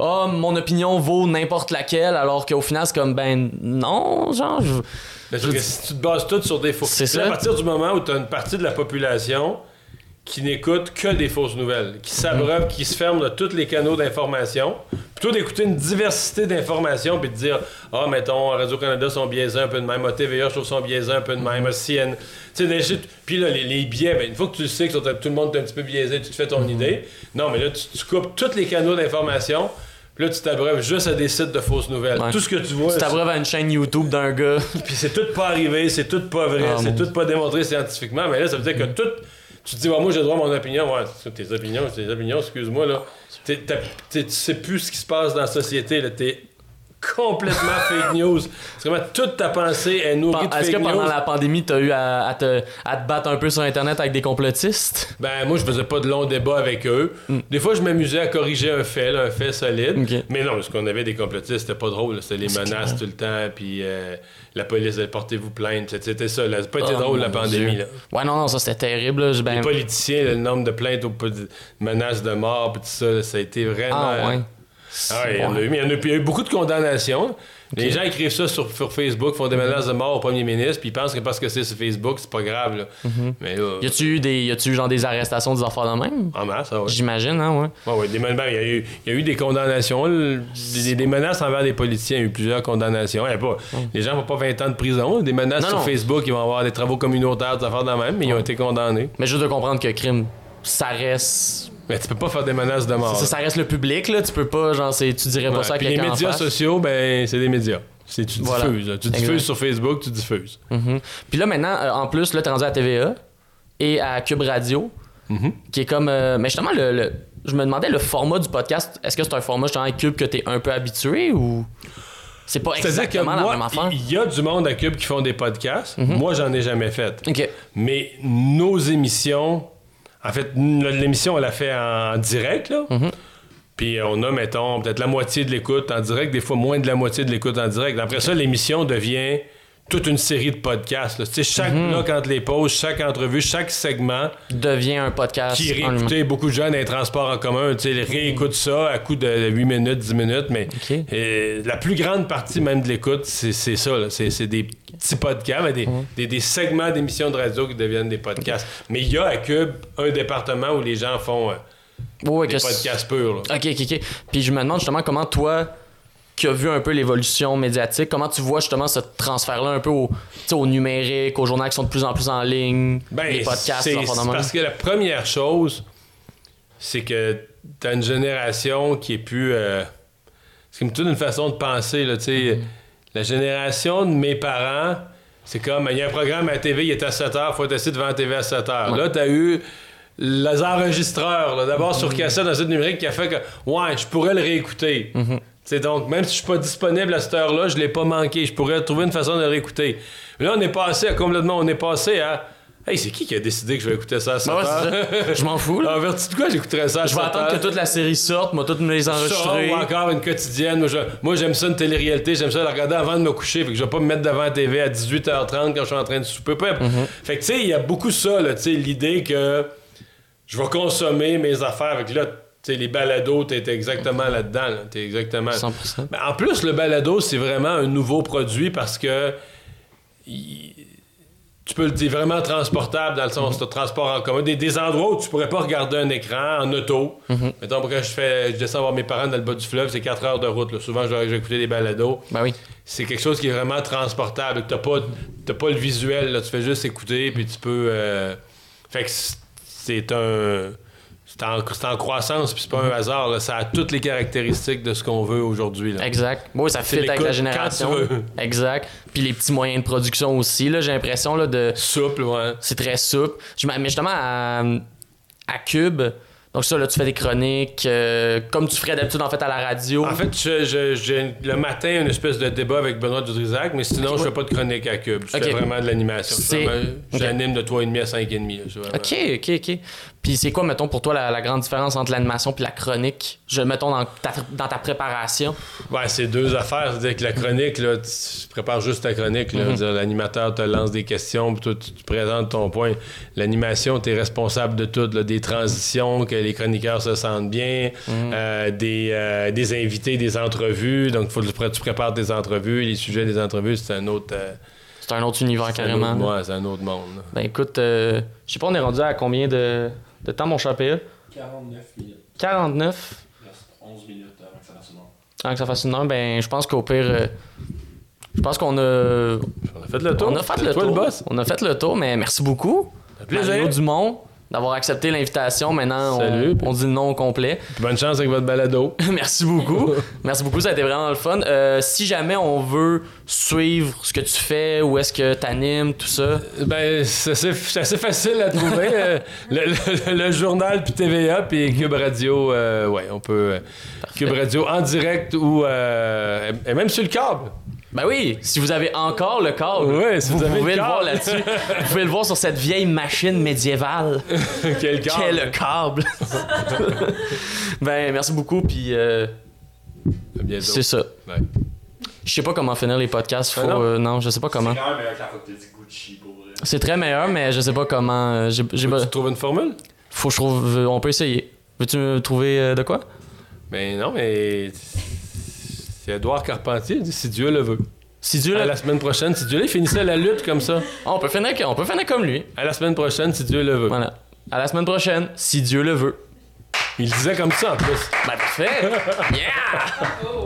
Ah, mon opinion vaut n'importe laquelle, alors qu'au final, c'est comme, ben non, genre, je- Parce que si tu te bases tout sur des fausses. C'est C'est ça. à partir du moment où tu as une partie de la population qui n'écoute que des fausses nouvelles, qui s'abreuve, qui se ferme de tous les canaux d'information, Plutôt d'écouter une diversité d'informations puis de dire Ah, mettons, Radio-Canada sont biaisés un peu de même, à TVA, je trouve sont biaisés un peu de même, à CN. Tu sais, Puis là, les, les biais, ben, une fois que tu le sais que tout le monde est un petit peu biaisé, tu te fais ton idée. Non, mais là, tu, tu coupes tous les canaux d'information. Puis là, tu t'abreuves juste à des sites de fausses nouvelles. Ouais. Tout ce que tu vois. Tu t'abreuves à une chaîne YouTube d'un gars. Puis c'est tout pas arrivé, c'est tout pas vrai, Ah, c'est tout pas démontré scientifiquement. Mais là, ça veut dire que tout. Tu te dis, moi, j'ai le droit à mon opinion. Ouais, c'est tes opinions, tes opinions, excuse-moi, là. T'es- t'as- t'es- tu sais plus ce qui se passe dans la société, là. T'es complètement fake news. C'est vraiment toute ta pensée est nourrie de Est-ce que fake pendant news. la pandémie, t'as eu à, à te, à te battre un peu sur Internet avec des complotistes? Ben, moi, je faisais pas de longs débats avec eux. Des fois, je m'amusais à corriger un fait, là, un fait solide. Mais non, parce qu'on avait des complotistes, c'était pas drôle. C'était les menaces tout le temps, puis euh, la police, elle, portez-vous plainte. C'était- ça. là. A pas été Oh, drôle, la pandémie, Dieu. là. Ouais, non, non, ça c'était terrible. là. Ben- Les politiciens, le nombre de plaintes aux menaces de mort, puis tout ça, là, ça a été vraiment. Ah, ouais. Ah ouais, il y en a eu, mais il y en a, puis il y a eu beaucoup de condamnations. Les gens écrivent ça sur, sur Facebook, font des menaces de mort au premier ministre, puis ils pensent que parce que c'est sur Facebook, c'est pas grave. Là. Mais là, Mm-hmm. Y a-tu eu, des, y a-tu eu genre des arrestations, des affaires de même? en masse, ah ouais. J'imagine, hein, ouais. Ouais, ouais, des ben, il, y a eu, il y a eu des condamnations, des, des menaces envers des politiciens, il y a eu plusieurs condamnations. Il y a pas, Les gens n'ont pas 20 ans de prison. Des menaces Non, sur non. Facebook, ils vont avoir des travaux communautaires, des affaires de même, mais ils ont été condamnés. Mais juste de comprendre que crime, ça reste. Mais tu peux pas faire des menaces de mort. Ça, ça reste le public, là. Tu peux pas, genre, c'est- tu dirais pas Ouais, ça à puis les en médias face. sociaux, ben, c'est des médias. C'est, tu Voilà. diffuses. Tu diffuses sur Facebook, tu diffuses. Mhm. Puis là, maintenant, euh, en plus, là, t'es rendu à TVA et à Cube Radio, Mhm. qui est comme. euh, mais justement, le, le- je me demandais le format du podcast. Est-ce que c'est un format, justement, à Cube que t'es un peu habitué ou. C'est pas C'est-à-dire que exactement la même moi, affaire? Il y a du monde à Cube qui font des podcasts. Moi, j'en ai jamais fait. Mais nos émissions, en fait, l'émission, on l'a fait en direct, là. Mhm. Puis on a, mettons, peut-être la moitié de l'écoute en direct, des fois moins de la moitié de l'écoute en direct. Après ça, l'émission devient toute une série de podcasts. là. Chaque Mhm. bloc entre les pauses, chaque entrevue, chaque segment Devient un podcast. qui réécouté. Beaucoup de gens dans les transports en commun, ils réécoutent ça à coup de 8 minutes, 10 minutes, mais euh, la plus grande partie même de l'écoute, c'est ça. C'est des petits podcasts, mais des, des- des segments d'émissions de radio qui deviennent des podcasts. Mais il y a à Cube un département où les gens font euh, ouais, des podcasts purs. là. Ok, ok, ok. Puis je me demande justement comment toi, qui as vu un peu l'évolution médiatique, comment tu vois justement ce transfert-là un peu au, au numérique, aux journaux qui sont de plus en plus en ligne, Ben, les podcasts, c'est parce que la première chose, c'est que t'as une génération qui est plus. euh, c'est comme toute une façon de penser, là, tu sais. Mm-hmm. La génération de mes parents, c'est comme, il y a un programme à la TV, il est à 7 h, faut être assis devant la TV à 7 h. Ouais. Là, t'as eu les enregistreurs, là, d'abord sur Mm-hmm. cassette dans cette numérique qui a fait que, ouais, je pourrais le réécouter. Mm-hmm. C'est donc, même si je suis pas disponible à cette heure-là, je l'ai pas manqué. Je pourrais trouver une façon de le réécouter. Mais là, on est passé à complètement, on est passé à. Hey, c'est qui qui a décidé que je vais écouter ça à 7 Ben ouais, heures? c'est ça. Je m'en fous. là. En vertu de quoi j'écouterais ça à Je vais 7 attendre que toute la série sorte, moi, toutes me les enregistrer. ou encore une quotidienne. Moi, j'aime ça, une télé-réalité. J'aime ça la regarder avant de me coucher. Fait que je vais pas me mettre devant la TV à 18h30 quand je suis en train de souper. Mm-hmm. Fait que, tu sais, il y a beaucoup ça, là, tu sais, l'idée que je vais consommer mes affaires. Avec là, tu sais, les balados, t'es exactement là-dedans. là. T'es exactement. 100%. Ben, en plus, le balado, c'est vraiment un nouveau produit parce que tu peux le dire vraiment transportable dans le sens de transport en commun. Des, des endroits où tu pourrais pas regarder un écran en auto. Mettons, quand je fais, je descends voir mes parents dans le bas du fleuve, c'est 4 heures de route. là. Souvent, vais écouter des balados. Ben oui. C'est quelque chose qui est vraiment transportable. T'as pas, t'as pas le visuel, là. tu fais juste écouter, puis tu peux. euh, Fait que c'est un. C'est en, croissance, puis c'est pas un hasard. là. Ça a toutes les caractéristiques de ce qu'on veut aujourd'hui. là. Exact. Oui, ça fit avec la quand génération. tu veux. Exact. Puis les petits moyens de production aussi, là, j'ai l'impression là, de. Souple, ouais. C'est très souple. Je m'a- mais justement, à, à Cube, donc ça, là, tu fais des chroniques, euh, comme tu ferais d'habitude, en fait, à la radio. En fait, j'ai le matin une espèce de débat avec Benoît Dutrisac, mais sinon, je fais pas de chronique à Cube. Je fais vraiment de l'animation. J'anime de 3,5 à 5,5. là. C'est vraiment- Ok, ok, ok. Puis c'est quoi, mettons, pour toi, la, la grande différence entre l'animation puis la chronique? Je mettons dans ta, dans ta préparation. Ouais, c'est deux affaires. C'est-à-dire que la chronique, là, tu prépares juste ta chronique. là. Mhm. L'animateur te lance des questions, puis toi, tu, tu présentes ton point. L'animation, tu es responsable de tout. là, des transitions, que les chroniqueurs se sentent bien, Mhm. euh, des, euh, des invités, des entrevues. Donc, faut que tu prépares tes entrevues. Les sujets des entrevues, c'est un autre... euh, C'est un autre univers carrément. autre- là. ouais, c'est un autre monde. là. Ben écoute, je sais pas, on est rendu à combien de, de temps, mon cher PA? 49 minutes. 49. Il reste 11 minutes avant que ça Avant que ça fasse une heure, ben, je pense qu'au pire. euh, je pense qu'on a. On a fait le tour. On a fait le toi tour. le boss. On a fait le tour, mais merci beaucoup. plaisir. Mario Dumont, d'avoir accepté l'invitation. Maintenant, on- Salut. On, dit le nom au complet. Bonne chance avec votre balado. merci beaucoup. merci beaucoup, ça a été vraiment le fun. Euh, si jamais on veut suivre ce que tu fais, où est-ce que tu animes, tout ça? Ben, c'est assez, facile à trouver. euh, le, le- le journal, puis TVA, puis Cube Radio. euh, ouais, on peut. euh, Cube Radio en direct ou. euh, et même sur le câble. Ben oui, si vous avez encore le câble, si vous avez pouvez le le voir là-dessus. vous pouvez le voir sur cette vieille machine médiévale. Quel câble. Quel câble! ben, merci beaucoup, puis euh, À bientôt. c'est ça. Ouais. Je sais pas comment finir les podcasts. Faut, Ah non? euh, non, je sais pas comment. C'est meilleur que la fois que t'as dit Gucci pour vrai. C'est très meilleur, mais je sais pas comment. euh, j'ai- j'ai pas- Tu trouves une formule? Faut que je trouve. On peut essayer. Veux-tu me trouver euh, de quoi? Ben non, mais. C'est Edouard Carpentier, il dit si Dieu le veut. Si Dieu À le. la semaine prochaine, si Dieu le finissait la lutte comme ça. Ah, on, peut finir, on peut finir comme lui. À la semaine prochaine, si Dieu le veut. Voilà. À la semaine prochaine, si Dieu le veut. Il disait comme ça en plus. Ben, parfait! Yeah!